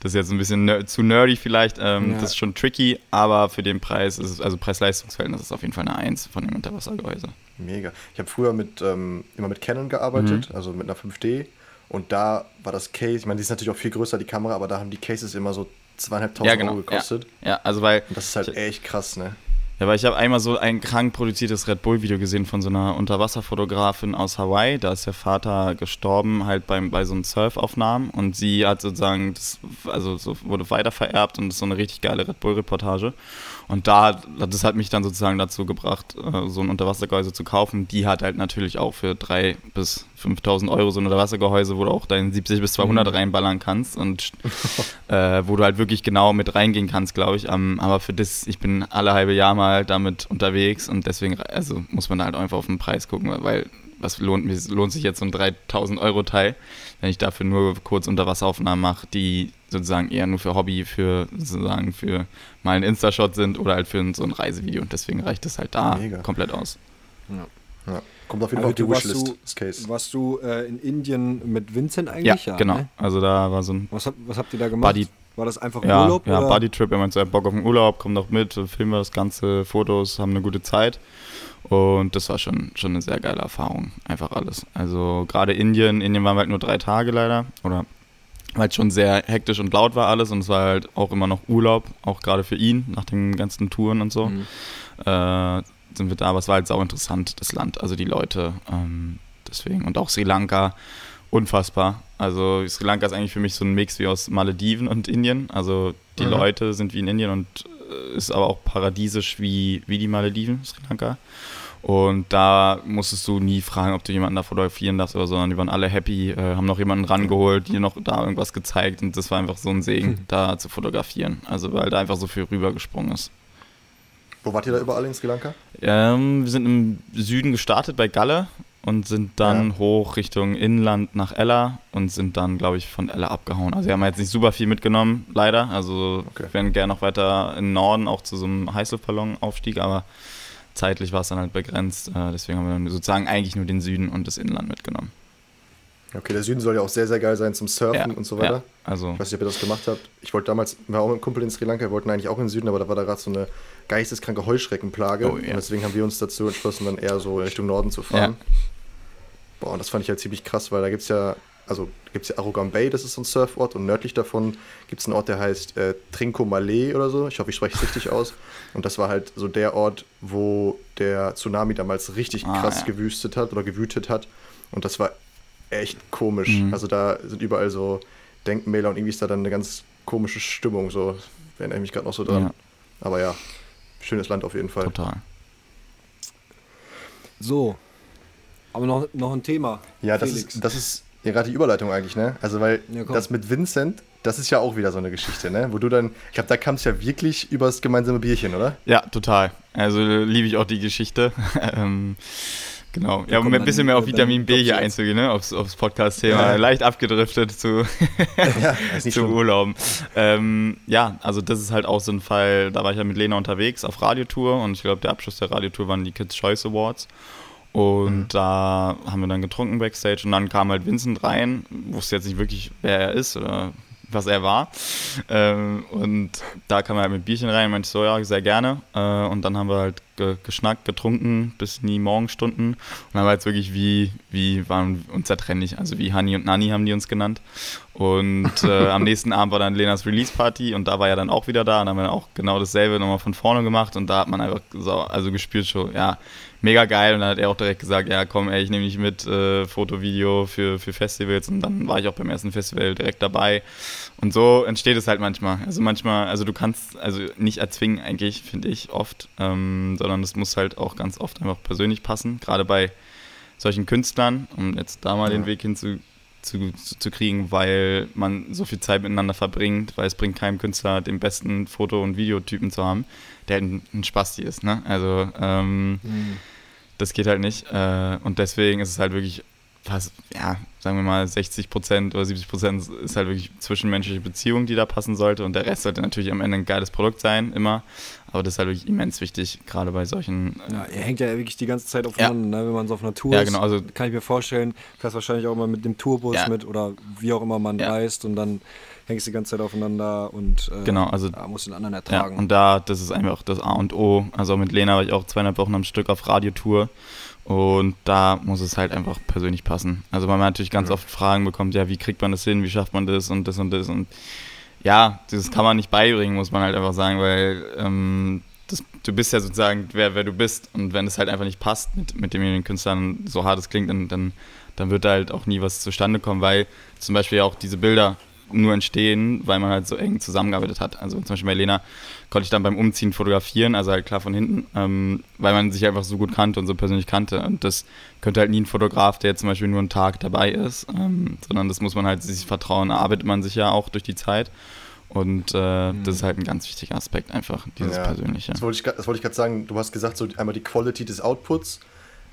das ist jetzt ein bisschen ner zu nerdy vielleicht. Ähm, ja. Das ist schon tricky, aber für den Preis ist es, also Preis-Leistungsverhältnis ist auf jeden Fall eine Eins von dem Unterwassergehäuse. Mega. Ich habe früher mit, ähm, immer mit Canon gearbeitet, mhm. also mit einer 5D. Und da war das Case, ich meine, die ist natürlich auch viel größer, die Kamera, aber da haben die Cases immer so zweieinhalbtausend ja, genau. Euro gekostet. Ja. ja, also weil. Und das ist halt echt krass, ne? Ja, weil ich habe einmal so ein krank produziertes Red Bull-Video gesehen von so einer Unterwasserfotografin aus Hawaii. Da ist der Vater gestorben, halt beim, bei so einem Surfaufnahmen. Und sie hat sozusagen, das, also so wurde weitervererbt und ist so eine richtig geile Red Bull-Reportage. Und da, das hat mich dann sozusagen dazu gebracht, äh, so ein Unterwassergehäuse zu kaufen. Die hat halt natürlich auch für 3.000 bis 5.000 Euro so ein Unterwassergehäuse, wo du auch deinen 70 bis 200 mhm. reinballern kannst und äh, wo du halt wirklich genau mit reingehen kannst, glaube ich. Um, aber für das, ich bin alle halbe Jahr mal damit unterwegs und deswegen, also muss man halt einfach auf den Preis gucken, weil was lohnt, lohnt sich jetzt so ein 3000 Euro Teil, wenn ich dafür nur kurz Unterwasseraufnahmen mache, die sozusagen eher nur für Hobby, für sozusagen für mal ein Insta-Shot sind oder halt für so ein Reisevideo. Und deswegen reicht das halt da Mega. komplett aus. Ja. ja. Kommt auf jeden Fall auf die Wishlist, du, das Case. Warst du äh, in Indien mit Vincent eigentlich? Ja, ja genau. Ne? Also da war so ein. Was, hab, was habt ihr da gemacht? Buddy, war das einfach ja, Urlaub? Ja, Buddy Trip. Er meinte, so, Bock auf den Urlaub, komm doch mit, filmen wir das Ganze, Fotos, haben eine gute Zeit. Und das war schon, schon eine sehr geile Erfahrung, einfach alles. Also gerade Indien, Indien waren wir halt nur drei Tage leider, oder weil es schon sehr hektisch und laut war alles und es war halt auch immer noch Urlaub, auch gerade für ihn, nach den ganzen Touren und so. Mhm. Äh, sind wir da, aber es war halt sau interessant, das Land, also die Leute, ähm, deswegen. Und auch Sri Lanka, unfassbar. Also Sri Lanka ist eigentlich für mich so ein Mix wie aus Malediven und Indien. Also die mhm. Leute sind wie in Indien und äh, ist aber auch paradiesisch wie, wie die Malediven, Sri Lanka. Und da musstest du nie fragen, ob du jemanden da fotografieren darfst oder so, sondern die waren alle happy, äh, haben noch jemanden rangeholt, dir noch da irgendwas gezeigt und das war einfach so ein Segen, mhm. da zu fotografieren. Also weil da einfach so viel rübergesprungen ist. Wo wart ihr da überall in Sri Lanka? Ähm, wir sind im Süden gestartet bei Galle und sind dann ja. hoch Richtung Inland nach Ella und sind dann, glaube ich, von Ella abgehauen. Also wir haben jetzt nicht super viel mitgenommen, leider. Also okay. wir wären gerne noch weiter in Norden, auch zu so einem Heißluftballon-Aufstieg, aber zeitlich war es dann halt begrenzt. Äh, deswegen haben wir dann sozusagen eigentlich nur den Süden und das Inland mitgenommen. Okay, der Süden soll ja auch sehr, sehr geil sein zum Surfen ja, und so weiter. Ja, also ich weiß nicht, ob ihr das gemacht habt. Ich wollte damals, wir waren auch mit einem Kumpel in Sri Lanka, wir wollten eigentlich auch in den Süden, aber da war da gerade so eine geisteskranke Heuschreckenplage. Oh, ja. Und deswegen haben wir uns dazu entschlossen, dann eher so Richtung Norden zu fahren. Ja. Boah, und das fand ich halt ziemlich krass, weil da gibt es ja, also gibt es ja Arugam Bay, das ist so ein Surfort, und nördlich davon gibt es einen Ort, der heißt äh, Trincomalee oder so. Ich hoffe, ich spreche es richtig aus. Und das war halt so der Ort, wo der Tsunami damals richtig ah, krass ja. gewüstet hat oder gewütet hat. Und das war echt komisch. Mhm. Also da sind überall so Denkmäler und irgendwie ist da dann eine ganz komische Stimmung. So erinnere ich mich gerade noch so dran. Ja. Aber ja, schönes Land auf jeden Fall. Total. So, aber noch, noch ein Thema. Ja, das ist, das ist ja gerade die Überleitung eigentlich, ne? Also, weil ja, das mit Vincent, das ist ja auch wieder so eine Geschichte, ne? Wo du dann, ich glaube, da kam es ja wirklich übers gemeinsame Bierchen, oder? Ja, total. Also liebe ich auch die Geschichte. Genau, ja, um ein bisschen mehr auf Vitamin B hier einzugehen, ne? aufs, aufs Podcast-Thema. Ja. Leicht abgedriftet zu, ja, zu Urlauben. Ähm, ja, also das ist halt auch so ein Fall, da war ich ja mit Lena unterwegs auf Radiotour und ich glaube, der Abschluss der Radiotour waren die Kids Choice Awards. Und mhm. da haben wir dann getrunken backstage und dann kam halt Vincent rein, wusste jetzt nicht wirklich, wer er ist oder was er war. Ähm, und da kam er halt mit Bierchen rein und meinte so, ja, sehr gerne. Äh, und dann haben wir halt ge geschnackt, getrunken bis nie Morgenstunden. Und dann war jetzt wirklich wie, wie waren unzertrennlich. Also wie Hani und Nani haben die uns genannt. Und äh, am nächsten Abend war dann Lenas Release Party und da war er dann auch wieder da und haben wir dann auch genau dasselbe nochmal von vorne gemacht und da hat man einfach so, also gespürt schon, ja, mega geil. Und dann hat er auch direkt gesagt, ja komm, ey, ich nehme dich mit, äh, Foto, Video für, für Festivals. Und dann war ich auch beim ersten Festival direkt dabei. Und so entsteht es halt manchmal. Also manchmal, also du kannst also nicht erzwingen eigentlich, finde ich, oft, ähm, sondern es muss halt auch ganz oft einfach persönlich passen. Gerade bei solchen Künstlern, um jetzt da mal ja. den Weg hinzu zu, zu, zu, kriegen, weil man so viel Zeit miteinander verbringt, weil es bringt keinem Künstler den besten Foto- und Videotypen zu haben der ein, ein Spasti ist. Ne? Also ähm, mhm. das geht halt nicht. Äh, und deswegen ist es halt wirklich fast, ja, sagen wir mal 60 Prozent oder 70 Prozent ist halt wirklich zwischenmenschliche Beziehung, die da passen sollte. Und der Rest sollte natürlich am Ende ein geiles Produkt sein, immer. Aber das ist halt wirklich immens wichtig, gerade bei solchen. Äh ja, er hängt ja wirklich die ganze Zeit aufeinander, ja. ne? wenn man so auf einer Tour ja, genau, also, ist. Kann ich mir vorstellen, fährst wahrscheinlich auch immer mit dem Tourbus ja. mit oder wie auch immer man reist und dann hängst die ganze Zeit aufeinander und äh, genau, also, ja, musst den anderen ertragen. Ja, und da, das ist einfach das A und O. Also mit Lena war ich auch zweieinhalb Wochen am Stück auf Radiotour und da muss es halt einfach persönlich passen. Also weil man natürlich ganz ja. oft Fragen bekommt, ja, wie kriegt man das hin, wie schafft man das und das und das und ja, das kann man nicht beibringen, muss man halt einfach sagen, weil ähm, das, du bist ja sozusagen, wer, wer du bist. Und wenn es halt einfach nicht passt mit, mit demjenigen Künstlern, so hart es klingt, dann, dann, dann wird da halt auch nie was zustande kommen, weil zum Beispiel auch diese Bilder nur entstehen, weil man halt so eng zusammengearbeitet hat. Also zum Beispiel bei Lena konnte ich dann beim Umziehen fotografieren, also halt klar von hinten, ähm, weil man sich einfach so gut kannte und so persönlich kannte. Und das könnte halt nie ein Fotograf, der jetzt zum Beispiel nur einen Tag dabei ist, ähm, sondern das muss man halt sich vertrauen, arbeitet man sich ja auch durch die Zeit. Und äh, mhm. das ist halt ein ganz wichtiger Aspekt einfach, dieses ja, Persönliche. Das wollte ich, wollt ich gerade sagen, du hast gesagt, so einmal die Quality des Outputs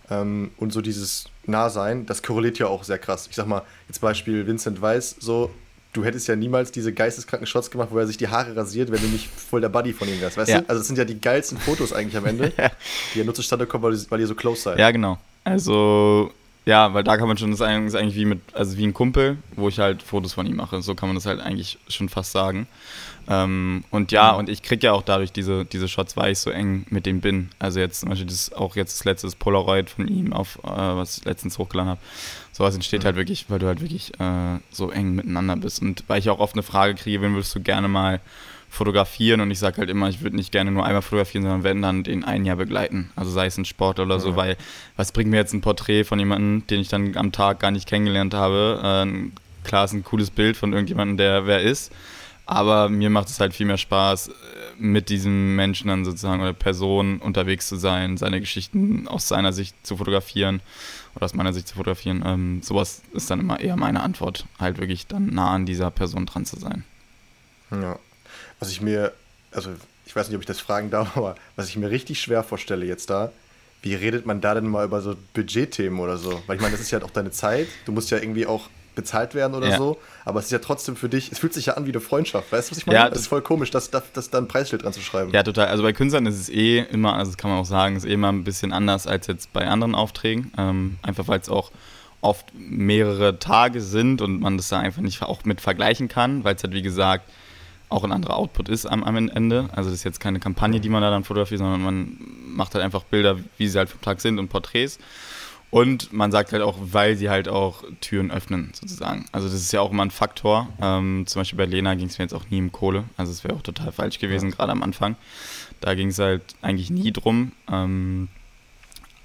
ähm, und so dieses Nahsein, das korreliert ja auch sehr krass. Ich sag mal, jetzt Beispiel Vincent Weiss, so, du hättest ja niemals diese geisteskranken Shots gemacht, wo er sich die Haare rasiert, wenn du nicht voll der Buddy von ihm wärst, weißt ja. du? Also das sind ja die geilsten Fotos eigentlich am Ende, die ja nur zustande kommen, weil, weil ihr so close seid. Ja, genau. Also ja, weil da kann man schon, das ist eigentlich wie mit, also wie ein Kumpel, wo ich halt Fotos von ihm mache. So kann man das halt eigentlich schon fast sagen. Ähm, und ja, mhm. und ich kriege ja auch dadurch diese, diese Shots, weil ich so eng mit dem bin. Also jetzt zum Beispiel das, auch jetzt das letzte Polaroid von ihm, auf, äh, was ich letztens hochgeladen habe. Sowas entsteht mhm. halt wirklich, weil du halt wirklich äh, so eng miteinander bist. Und weil ich auch oft eine Frage kriege, wen würdest du gerne mal fotografieren und ich sage halt immer, ich würde nicht gerne nur einmal fotografieren, sondern wenn dann den ein Jahr begleiten. Also sei es ein Sport oder so, weil was bringt mir jetzt ein Porträt von jemandem, den ich dann am Tag gar nicht kennengelernt habe? Äh, klar ist ein cooles Bild von irgendjemandem, der wer ist, aber mir macht es halt viel mehr Spaß, äh, mit diesem Menschen dann sozusagen oder Person unterwegs zu sein, seine Geschichten aus seiner Sicht zu fotografieren oder aus meiner Sicht zu fotografieren. Ähm, sowas ist dann immer eher meine Antwort, halt wirklich dann nah an dieser Person dran zu sein. Ja. Was ich mir, also ich weiß nicht, ob ich das fragen darf, aber was ich mir richtig schwer vorstelle jetzt da, wie redet man da denn mal über so Budgetthemen oder so? Weil ich meine, das ist ja auch deine Zeit. Du musst ja irgendwie auch bezahlt werden oder ja. so. Aber es ist ja trotzdem für dich, es fühlt sich ja an wie eine Freundschaft. Weißt du, was ich meine? Ja, das ist voll komisch, das, das, das da ein Preisschild dran zu schreiben. Ja, total. Also bei Künstlern ist es eh immer, also das kann man auch sagen, ist eh immer ein bisschen anders als jetzt bei anderen Aufträgen. Ähm, einfach weil es auch oft mehrere Tage sind und man das da einfach nicht auch mit vergleichen kann, weil es halt wie gesagt auch ein anderer Output ist am, am Ende. Also das ist jetzt keine Kampagne, die man da dann fotografiert, sondern man macht halt einfach Bilder, wie sie halt vom Tag sind und Porträts. Und man sagt halt auch, weil sie halt auch Türen öffnen, sozusagen. Also das ist ja auch immer ein Faktor. Ähm, zum Beispiel bei Lena ging es mir jetzt auch nie um Kohle. Also es wäre auch total falsch gewesen, ja. gerade am Anfang. Da ging es halt eigentlich nie drum. Ähm,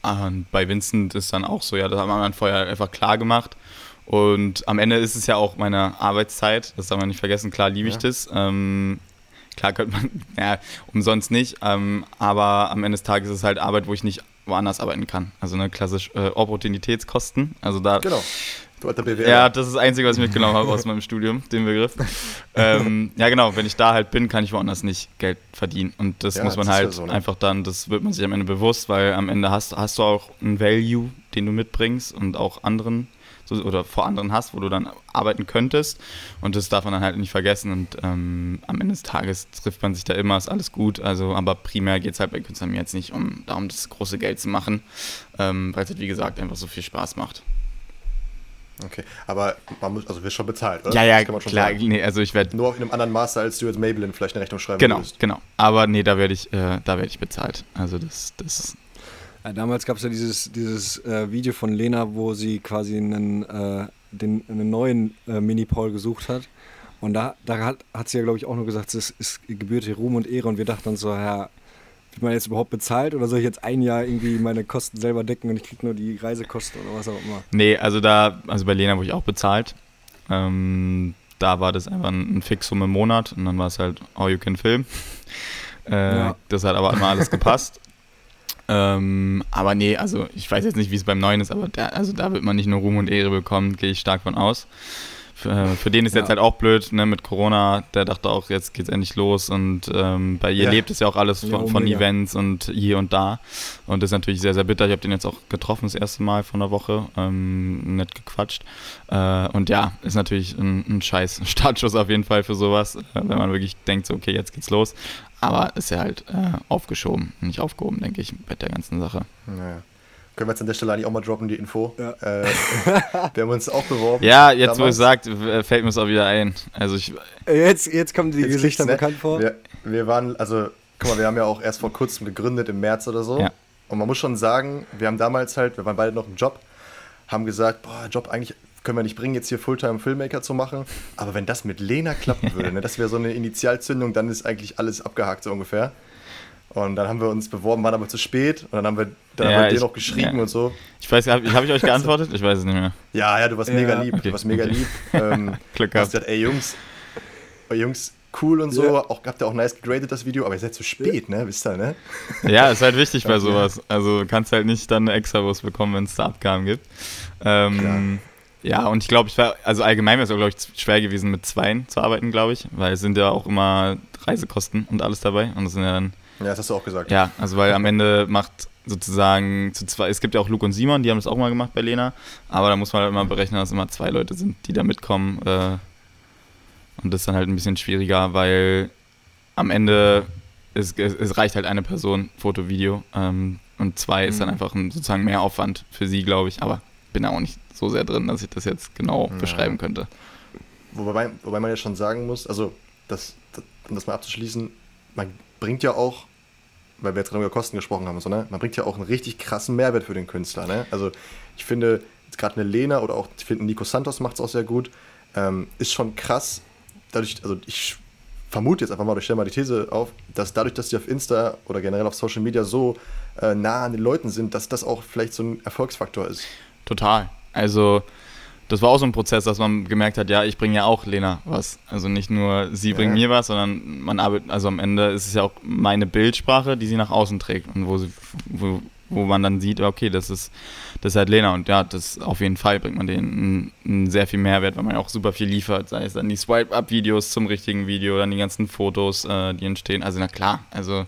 und bei Vincent ist dann auch so, ja, das haben wir dann vorher einfach klar gemacht. Und am Ende ist es ja auch meine Arbeitszeit, das darf man nicht vergessen. Klar liebe ich ja. das. Ähm, klar könnte man, ja, umsonst nicht, ähm, aber am Ende des Tages ist es halt Arbeit, wo ich nicht woanders arbeiten kann. Also eine klassisch äh, Opportunitätskosten. Also da. Genau. Ja, das ist das Einzige, was ich mitgenommen habe aus meinem Studium, den Begriff. ähm, ja, genau, wenn ich da halt bin, kann ich woanders nicht Geld verdienen. Und das ja, muss man halt ja so, ne? einfach dann, das wird man sich am Ende bewusst, weil am Ende hast, hast du auch einen Value, den du mitbringst und auch anderen so, oder vor anderen hast, wo du dann arbeiten könntest. Und das darf man dann halt nicht vergessen. Und ähm, am Ende des Tages trifft man sich da immer, ist alles gut. Also, aber primär geht es halt bei Künstlern jetzt nicht um darum, das große Geld zu machen, ähm, weil es halt, wie gesagt, einfach so viel Spaß macht. Okay, aber man muss, also wirst schon bezahlt, oder? Ja, ja, klar. Nee, also ich werde nur auf einem anderen Master, als du jetzt Maybelline vielleicht eine Rechnung schreiben genau, würdest. Genau, genau. Aber nee, da werde ich, äh, da werde ich bezahlt. Also das, das ja, damals gab es ja dieses, dieses äh, Video von Lena, wo sie quasi einen, äh, den, einen neuen äh, Mini-Paul gesucht hat. Und da, da hat, hat sie ja, glaube ich, auch nur gesagt, es ist gebührt hier Ruhm und Ehre. Und wir dachten dann so, ja, wird man jetzt überhaupt bezahlt oder soll ich jetzt ein Jahr irgendwie meine Kosten selber decken und ich kriege nur die Reisekosten oder was auch immer? Nee, also da, also bei Lena wurde ich auch bezahlt. Ähm, da war das einfach ein, ein Fixum im Monat und dann war es halt All You Can Film. Äh, ja. Das hat aber immer alles gepasst. Ähm, aber nee, also ich weiß jetzt nicht, wie es beim Neuen ist, aber da, also da wird man nicht nur Ruhm und Ehre bekommen, gehe ich stark von aus. Für, für den ist ja. jetzt halt auch blöd, ne, mit Corona, der dachte auch, jetzt geht's endlich los und ähm, bei ihr ja. lebt es ja auch alles von, von Events und hier und da und das ist natürlich sehr, sehr bitter. Ich habe den jetzt auch getroffen das erste Mal vor einer Woche, ähm, nett gequatscht äh, und ja, ist natürlich ein, ein scheiß Startschuss auf jeden Fall für sowas, äh, wenn man wirklich denkt, so, okay, jetzt geht's los, aber ist ja halt äh, aufgeschoben, nicht aufgehoben, denke ich, mit der ganzen Sache. Naja. Können wir jetzt an der Stelle eigentlich auch mal droppen, die Info. Ja. Äh, wir haben uns auch beworben. Ja, jetzt damals. wo es sagt, fällt mir es auch wieder ein. Also ich, jetzt, jetzt kommen die jetzt Gesichter ne? bekannt vor. Wir, wir, waren, also, guck mal, wir haben ja auch erst vor kurzem gegründet, im März oder so. Ja. Und man muss schon sagen, wir haben damals halt, wir waren beide noch im Job, haben gesagt, boah, Job eigentlich können wir nicht bringen, jetzt hier Fulltime-Filmmaker zu machen. Aber wenn das mit Lena klappen würde, ne, das wäre so eine Initialzündung, dann ist eigentlich alles abgehakt so ungefähr. Und dann haben wir uns beworben, waren aber zu spät. Und dann haben wir, dann ja, haben wir dir noch geschrieben ja. und so. Ich weiß, habe hab ich euch geantwortet? Ich weiß es nicht mehr. Ja, ja, du warst ja. mega lieb. Okay. Du warst mega okay. lieb. Ähm, Glück gehabt. Gesagt, ey Jungs, Jungs, cool und so. Ja. Auch habt ihr auch nice gegradet, das Video, aber ihr seid zu spät, ne? Wisst ihr, ne? Ja, ist halt wichtig bei sowas. Also du kannst halt nicht dann eine Extrawurst bekommen, wenn es da Abgaben gibt. Ähm, ja, und ich glaube, ich war, also allgemein wäre es, glaube ich, schwer gewesen, mit Zweien zu arbeiten, glaube ich, weil es sind ja auch immer Reisekosten und alles dabei. Und das sind ja dann. Ja, das hast du auch gesagt. Ja, also weil am Ende macht sozusagen zu zwei, es gibt ja auch Luke und Simon, die haben das auch mal gemacht bei Lena, aber da muss man halt immer berechnen, dass immer zwei Leute sind, die da mitkommen. Äh, und das ist dann halt ein bisschen schwieriger, weil am Ende es, es, es reicht halt eine Person, Foto, Video. Ähm, und zwei mhm. ist dann mhm. einfach ein, sozusagen mehr Aufwand für sie, glaube ich. Aber bin da auch nicht so sehr drin, dass ich das jetzt genau ja. beschreiben könnte. Wobei, wobei man ja schon sagen muss, also das, das, um das mal abzuschließen, man bringt ja auch, weil wir jetzt gerade über Kosten gesprochen haben, so, ne? man bringt ja auch einen richtig krassen Mehrwert für den Künstler. Ne? Also ich finde, gerade eine Lena oder auch, ich finde, Nico Santos macht es auch sehr gut, ähm, ist schon krass, dadurch, also ich vermute jetzt einfach mal, ich stelle mal die These auf, dass dadurch, dass die auf Insta oder generell auf Social Media so äh, nah an den Leuten sind, dass das auch vielleicht so ein Erfolgsfaktor ist. Total. Also das war auch so ein Prozess, dass man gemerkt hat, ja, ich bringe ja auch Lena was. Also nicht nur sie bringt ja. mir was, sondern man arbeitet, also am Ende ist es ja auch meine Bildsprache, die sie nach außen trägt und wo sie, wo, wo man dann sieht, okay, das ist, das ist halt Lena und ja, das auf jeden Fall bringt man denen einen, sehr viel Mehrwert, weil man ja auch super viel liefert, sei es dann die Swipe-Up-Videos zum richtigen Video, dann die ganzen Fotos, äh, die entstehen. Also na klar, also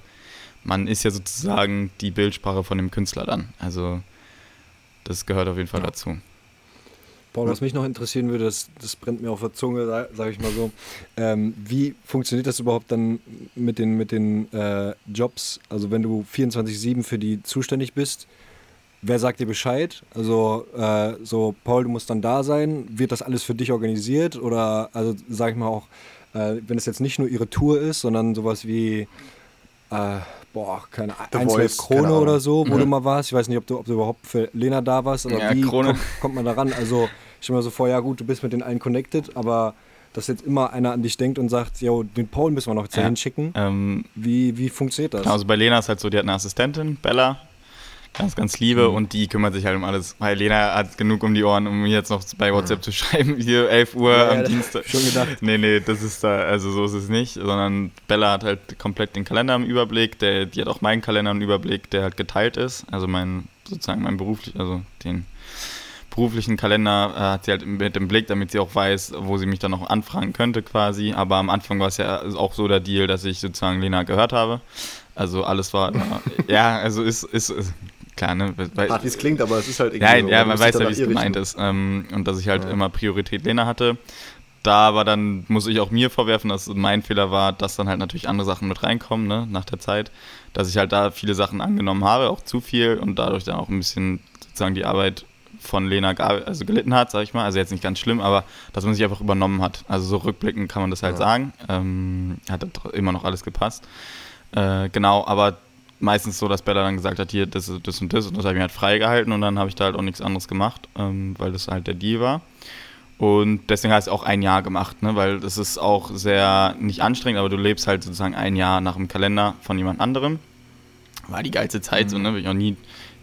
man ist ja sozusagen die Bildsprache von dem Künstler dann. Also das gehört auf jeden Fall ja. dazu. Paul, was mich noch interessieren würde, das, das brennt mir auf der Zunge, sage ich mal so. Ähm, wie funktioniert das überhaupt dann mit den, mit den äh, Jobs? Also wenn du 24-7 für die zuständig bist, wer sagt dir Bescheid? Also äh, so, Paul, du musst dann da sein. Wird das alles für dich organisiert? Oder, also sage ich mal auch, äh, wenn es jetzt nicht nur ihre Tour ist, sondern sowas wie äh, boah, keine Ahnung, Krone oder so, wo mhm. du mal warst. Ich weiß nicht, ob du, ob du überhaupt für Lena da warst, aber ja, wie kommt, kommt, man da ran? Also, ich stelle mir so vor, ja gut, du bist mit den allen connected, aber dass jetzt immer einer an dich denkt und sagt, yo, den Paul müssen wir noch jetzt ja. hinschicken. Ähm, wie, wie funktioniert das? Also bei Lena ist halt so, die hat eine Assistentin, Bella, ganz, ganz liebe mhm. und die kümmert sich halt um alles. Weil Lena hat genug um die Ohren, um mir jetzt noch bei WhatsApp mhm. zu schreiben, hier 11 Uhr ja, am Dienstag. Schon gedacht. Nee, nee, das ist da, also so ist es nicht, sondern Bella hat halt komplett den Kalender im Überblick, der, die hat auch meinen Kalender im Überblick, der halt geteilt ist, also mein, sozusagen mein beruflich, also den beruflichen Kalender äh, hat sie halt mit dem Blick, damit sie auch weiß, wo sie mich dann noch anfragen könnte quasi. Aber am Anfang war es ja auch so der Deal, dass ich sozusagen Lena gehört habe. Also alles war, ja, also ist, ist, ist klar, ne? Weil, wie es klingt, aber es ist halt irgendwie. Ja, ja man weiß ja, wie es gemeint ist. Ähm, und dass ich halt ja. immer Priorität Lena hatte. Da aber dann muss ich auch mir vorwerfen, dass mein Fehler war, dass dann halt natürlich andere Sachen mit reinkommen, ne, nach der Zeit. Dass ich halt da viele Sachen angenommen habe, auch zu viel und dadurch dann auch ein bisschen sozusagen die Arbeit von Lena also gelitten hat, sag ich mal. Also jetzt nicht ganz schlimm, aber dass man sich einfach übernommen hat. Also so rückblickend kann man das halt ja. sagen. Ähm, hat immer noch alles gepasst. Äh, genau, aber meistens so, dass Bella dann gesagt hat, hier, das, das und das und das habe ich mir halt freigehalten und dann habe ich da halt auch nichts anderes gemacht, ähm, weil das halt der Deal war. Und deswegen heißt es auch ein Jahr gemacht, ne? weil das ist auch sehr, nicht anstrengend, aber du lebst halt sozusagen ein Jahr nach dem Kalender von jemand anderem. War die geilste Zeit, mhm. so, ne? will ich auch nie,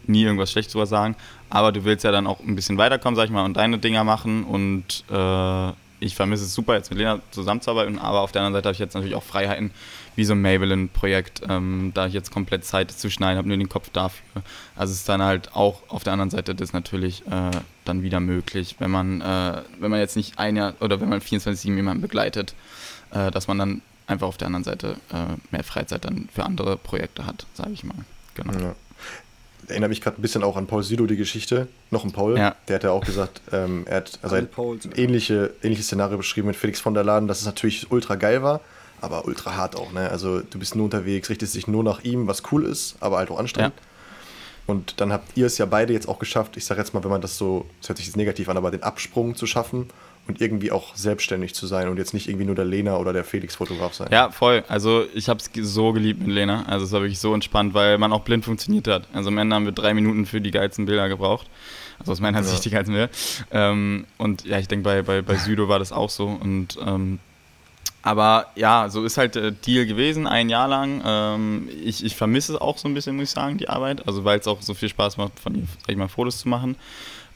nie irgendwas Schlechtes drüber sagen. Aber du willst ja dann auch ein bisschen weiterkommen, sag ich mal, und deine Dinger machen und äh, ich vermisse es super, jetzt mit Lena zusammenzuarbeiten, aber auf der anderen Seite habe ich jetzt natürlich auch Freiheiten, wie so ein Maybelline-Projekt, ähm, da ich jetzt komplett Zeit zu schneiden habe, nur den Kopf dafür. Also ist dann halt auch auf der anderen Seite das natürlich äh, dann wieder möglich, wenn man, äh, wenn man jetzt nicht ein Jahr oder wenn man 24-7 jemanden begleitet, äh, dass man dann einfach auf der anderen Seite äh, mehr Freizeit dann für andere Projekte hat, sage ich mal. Genau. Ja erinnere mich gerade ein bisschen auch an Paul Sido, die Geschichte. Noch ein Paul. Ja. Der hat ja auch gesagt, ähm, er hat also ein ähnliche, ähnliches Szenario beschrieben mit Felix von der Laden, dass es natürlich ultra geil war, aber ultra hart auch. Ne? Also du bist nur unterwegs, richtest dich nur nach ihm, was cool ist, aber halt auch anstrengend. Ja. Und dann habt ihr es ja beide jetzt auch geschafft, ich sage jetzt mal, wenn man das so, das hört sich jetzt negativ an, aber den Absprung zu schaffen und irgendwie auch selbstständig zu sein und jetzt nicht irgendwie nur der Lena oder der Felix-Fotograf sein. Ja, voll. Also ich habe es so geliebt mit Lena. Also es war wirklich so entspannt, weil man auch blind funktioniert hat. Also am Ende haben wir drei Minuten für die geilsten Bilder gebraucht. Also aus meiner ja. Sicht die geilsten Bilder. Ähm, und ja, ich denke, bei, bei, bei Südo war das auch so. Und ähm, aber ja, so ist halt der Deal gewesen, ein Jahr lang. Ähm, ich, ich vermisse es auch so ein bisschen, muss ich sagen, die Arbeit. Also weil es auch so viel Spaß macht, von ihr, sag ich mal, Fotos zu machen.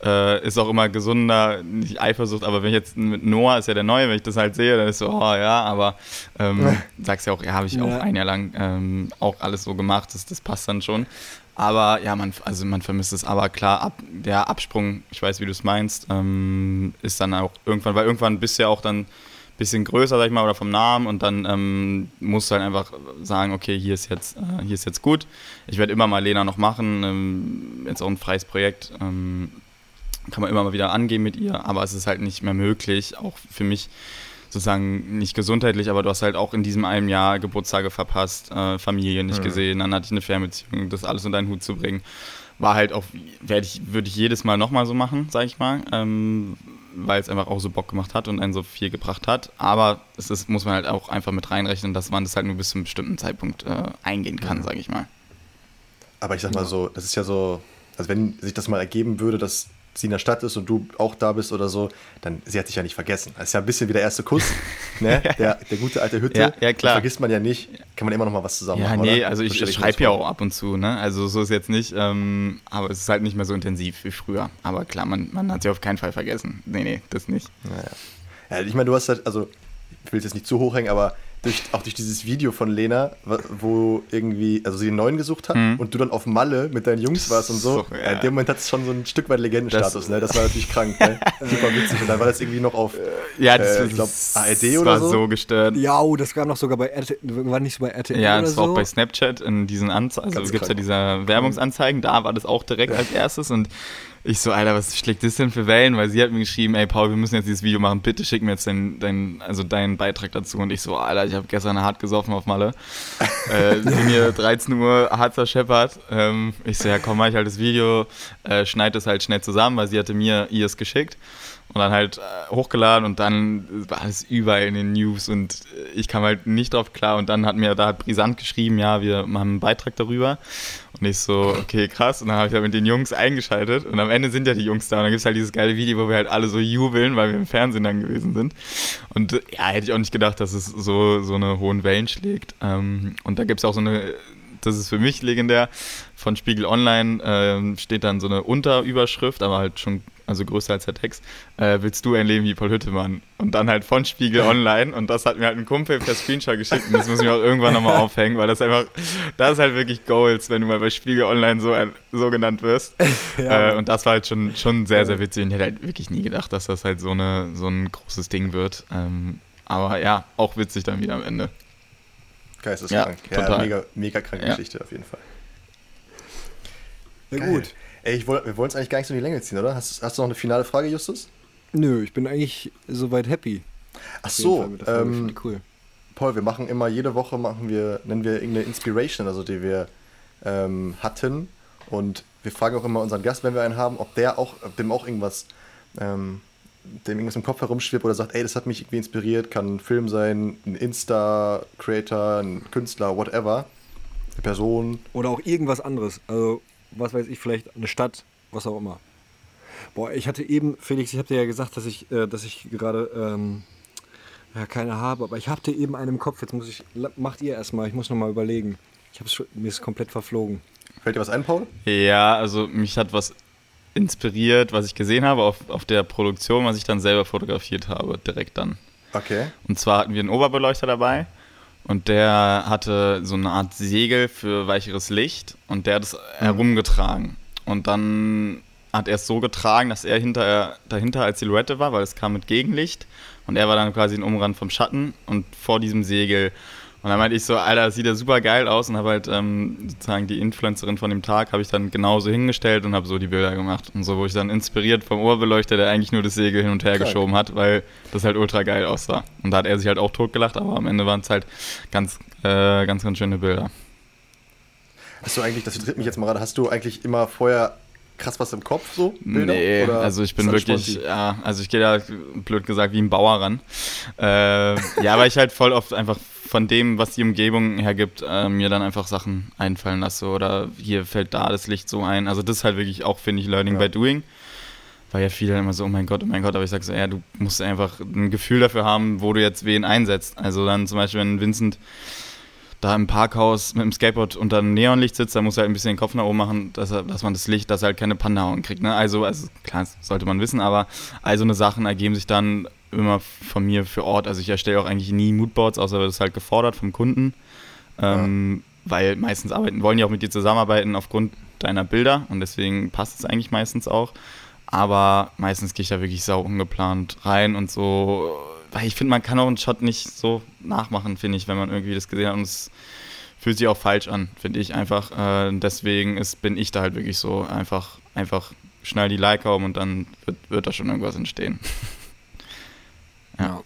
Äh, ist auch immer gesunder, nicht Eifersucht, aber wenn ich jetzt mit Noah ist ja der Neue, wenn ich das halt sehe, dann ist so, oh ja, aber ähm, sagst ja auch, ja, habe ich ja. auch ein Jahr lang ähm, auch alles so gemacht, das, das passt dann schon. Aber ja, man, also man vermisst es. Aber klar, ab, der Absprung, ich weiß, wie du es meinst, ähm, ist dann auch irgendwann, weil irgendwann bist du ja auch dann ein bisschen größer, sag ich mal, oder vom Namen und dann ähm, musst du halt einfach sagen, okay, hier ist jetzt, äh, hier ist jetzt gut. Ich werde immer mal Lena noch machen, ähm, jetzt auch ein freies Projekt. Kann man immer mal wieder angehen mit ihr, aber es ist halt nicht mehr möglich, auch für mich sozusagen nicht gesundheitlich, aber du hast halt auch in diesem einen Jahr Geburtstage verpasst, äh, Familie nicht mhm. gesehen, dann hatte ich eine Fernbeziehung, das alles unter einen Hut zu bringen. War halt auch, werde ich, würde ich jedes Mal nochmal so machen, sag ich mal, ähm, weil es einfach auch so Bock gemacht hat und einen so viel gebracht hat. Aber es ist, muss man halt auch einfach mit reinrechnen, dass man das halt nur bis zu einem bestimmten Zeitpunkt äh, eingehen kann, mhm. sag ich mal. Aber ich sag mal so, das ist ja so, also wenn sich das mal ergeben würde, dass sie in der Stadt ist und du auch da bist oder so, dann sie hat sich ja nicht vergessen. Das ist ja ein bisschen wie der erste Kuss, ne? der, der gute alte Hütte. Ja, ja klar. vergisst man ja nicht, kann man immer noch mal was zusammen ja, machen. Ja, nee, also ich, ich schreibe ja auch ab und zu, ne? Also so ist jetzt nicht, ähm, aber es ist halt nicht mehr so intensiv wie früher. Aber klar, man, man hat sie auf keinen Fall vergessen. Nee, nee, das nicht. Naja. Ja, ich meine, du hast halt, also ich will es jetzt nicht zu hoch hängen, aber durch, auch durch dieses Video von Lena, wo irgendwie, also sie den neuen gesucht hat mhm. und du dann auf Malle mit deinen Jungs warst und so. so ja. In dem Moment hat es schon so ein Stück weit Legendenstatus, das, ne? Das war natürlich krank, ne? Super witzig. Und dann war das irgendwie noch auf, ja, das, äh, ich glaube, ARD oder so. war so gestört. Ja, oh, das kam noch sogar bei RTL, war nicht so bei RTL Ja, das war so? auch bei Snapchat in diesen Anzeigen, also gibt es ja diese Werbungsanzeigen, da war das auch direkt als erstes und ich so, Alter, was schlägt das denn für Wellen? Weil sie hat mir geschrieben, ey Paul, wir müssen jetzt dieses Video machen, bitte schick mir jetzt deinen, dein, also deinen Beitrag dazu. Und ich so, Alter, ich habe gestern hart gesoffen auf Malle. äh, sind hier 13 Uhr, Harzer Shepard. Ähm, ich so, ja komm mal, ich halt das Video, äh, schneid es halt schnell zusammen, weil sie hatte mir ihrs geschickt und dann halt äh, hochgeladen und dann war es überall in den News und ich kam halt nicht drauf klar. Und dann hat mir da hat Brisant geschrieben, ja, wir machen einen Beitrag darüber. Und ich so, okay, krass. Und dann habe ich halt mit den Jungs eingeschaltet. Und am Ende sind ja die Jungs da. Und dann gibt es halt dieses geile Video, wo wir halt alle so jubeln, weil wir im Fernsehen dann gewesen sind. Und ja, hätte ich auch nicht gedacht, dass es so, so eine hohen Wellen schlägt. Ähm, und da gibt es auch so eine das ist für mich legendär. Von Spiegel Online äh, steht dann so eine Unterüberschrift, aber halt schon also größer als der Text, äh, willst du ein Leben wie Paul Hüttemann? Und dann halt von Spiegel Online und das hat mir halt ein Kumpel per Screenshot geschickt und das muss ich auch irgendwann nochmal aufhängen, weil das einfach, das ist halt wirklich Goals, wenn du mal bei Spiegel Online so, so genannt wirst. ja. äh, und das war halt schon, schon sehr, sehr witzig und ich hätte halt wirklich nie gedacht, dass das halt so, eine, so ein großes Ding wird. Ähm, aber ja, auch witzig dann wieder am Ende. Geisteskrank. Ja, ja mega, mega kranke ja. Geschichte auf jeden Fall. Na gut. Ey, ich wollt, wir wollen es eigentlich gar nicht so in die Länge ziehen, oder? Hast, hast, du noch eine finale Frage, Justus? Nö, ich bin eigentlich soweit happy. Ach so, ähm, cool. Paul, wir machen immer, jede Woche machen wir, nennen wir irgendeine Inspiration, also die wir ähm, hatten. Und wir fragen auch immer unseren Gast, wenn wir einen haben, ob der auch, ob dem auch irgendwas, ähm, dem irgendwas im Kopf herumschwirrt oder sagt, ey, das hat mich irgendwie inspiriert, kann ein Film sein, ein Insta-Creator, ein Künstler, whatever, eine Person. Oder auch irgendwas anderes. Also was weiß ich, vielleicht eine Stadt, was auch immer. Boah, ich hatte eben, Felix, ich habe dir ja gesagt, dass ich, äh, dass ich gerade ähm, ja, keine habe, aber ich hatte eben einen im Kopf. Jetzt muss ich, macht ihr erstmal, ich muss nochmal überlegen. Ich hab's, mir ist komplett verflogen. Fällt dir was ein, Paul? Ja, also mich hat was inspiriert, was ich gesehen habe auf, auf der Produktion, was ich dann selber fotografiert habe, direkt dann. Okay. Und zwar hatten wir einen Oberbeleuchter dabei und der hatte so eine Art Segel für weicheres Licht und der hat es mhm. herumgetragen. Und dann hat er es so getragen, dass er hinter, dahinter als Silhouette war, weil es kam mit Gegenlicht. Und er war dann quasi ein Umrand vom Schatten und vor diesem Segel und dann meinte ich so, Alter, sieht ja super geil aus und habe halt ähm, sozusagen die Influencerin von dem Tag habe ich dann genauso hingestellt und habe so die Bilder gemacht und so, wo ich dann inspiriert vom Oberbeleuchter, der eigentlich nur das Segel hin und her Klar. geschoben hat, weil das halt ultra geil aussah. Und da hat er sich halt auch totgelacht, aber am Ende waren es halt ganz, äh, ganz, ganz schöne Bilder. Hast du eigentlich, das tritt mich jetzt mal gerade, hast du eigentlich immer vorher krass was im Kopf so? Bilder? Nee, Oder also ich bin wirklich, ja, also ich gehe da blöd gesagt wie ein Bauer ran. Äh, ja, weil ich halt voll oft einfach von dem, was die Umgebung hergibt, äh, mir dann einfach Sachen einfallen lasse oder hier fällt da das Licht so ein. Also das ist halt wirklich auch, finde ich, Learning ja. by Doing. weil ja viele immer so, oh mein Gott, oh mein Gott, aber ich sage so, ja, du musst einfach ein Gefühl dafür haben, wo du jetzt wen einsetzt. Also dann zum Beispiel, wenn Vincent da im Parkhaus mit dem Skateboard unter einem Neonlicht sitzt, dann muss er halt ein bisschen den Kopf nach oben machen, dass, er, dass man das Licht, dass er halt keine Pandahauen kriegt. Ne? Also, also klar, das sollte man wissen, aber all so eine Sachen ergeben sich dann immer von mir für Ort. Also ich erstelle auch eigentlich nie Moodboards, außer wird es halt gefordert vom Kunden. Ähm, ja. Weil meistens arbeiten, wollen die auch mit dir zusammenarbeiten aufgrund deiner Bilder und deswegen passt es eigentlich meistens auch. Aber meistens gehe ich da wirklich sau ungeplant rein und so. Weil ich finde, man kann auch einen Shot nicht so nachmachen, finde ich, wenn man irgendwie das gesehen hat. Und es fühlt sich auch falsch an, finde ich einfach. Äh, deswegen ist, bin ich da halt wirklich so einfach, einfach schnell die Leica um und dann wird, wird da schon irgendwas entstehen. ja.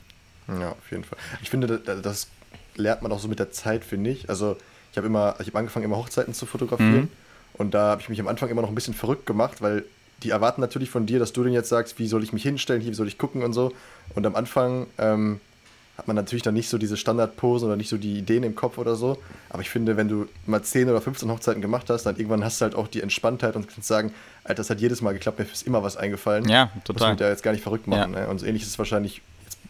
Ja, auf jeden Fall. Ich finde, das lernt man auch so mit der Zeit, finde ich. Also ich habe immer, ich habe angefangen, immer Hochzeiten zu fotografieren. Mhm. Und da habe ich mich am Anfang immer noch ein bisschen verrückt gemacht, weil die erwarten natürlich von dir, dass du denen jetzt sagst, wie soll ich mich hinstellen, wie soll ich gucken und so. Und am Anfang ähm, hat man natürlich dann nicht so diese Standardpose oder nicht so die Ideen im Kopf oder so. Aber ich finde, wenn du mal 10 oder 15 Hochzeiten gemacht hast, dann irgendwann hast du halt auch die Entspanntheit und kannst sagen, Alter, das hat jedes Mal geklappt, mir ist immer was eingefallen. Ja, total. Muss mich da jetzt gar nicht verrückt machen. Ja. Ne? Und so ähnlich ist es wahrscheinlich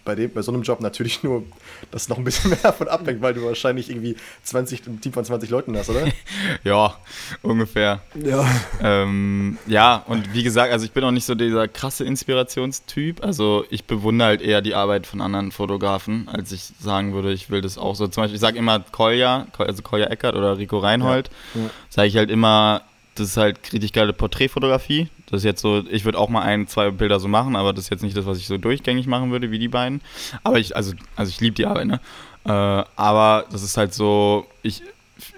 bei, dem, bei so einem Job natürlich nur, dass noch ein bisschen mehr davon abhängt, weil du wahrscheinlich irgendwie 20, ein Team von 20 Leuten hast, oder? ja, ungefähr. Ja. Ähm, ja, und wie gesagt, also ich bin auch nicht so dieser krasse Inspirationstyp. Also ich bewundere halt eher die Arbeit von anderen Fotografen, als ich sagen würde, ich will das auch so. Zum Beispiel, ich sage immer Kolja, also Kolja Eckert oder Rico Reinhold, ja. ja. sage ich halt immer, das ist halt richtig geile Porträtfotografie. Das ist jetzt so, ich würde auch mal ein, zwei Bilder so machen, aber das ist jetzt nicht das, was ich so durchgängig machen würde, wie die beiden. Aber ich, also, also ich liebe die Arbeit, ne? Äh, aber das ist halt so, ich,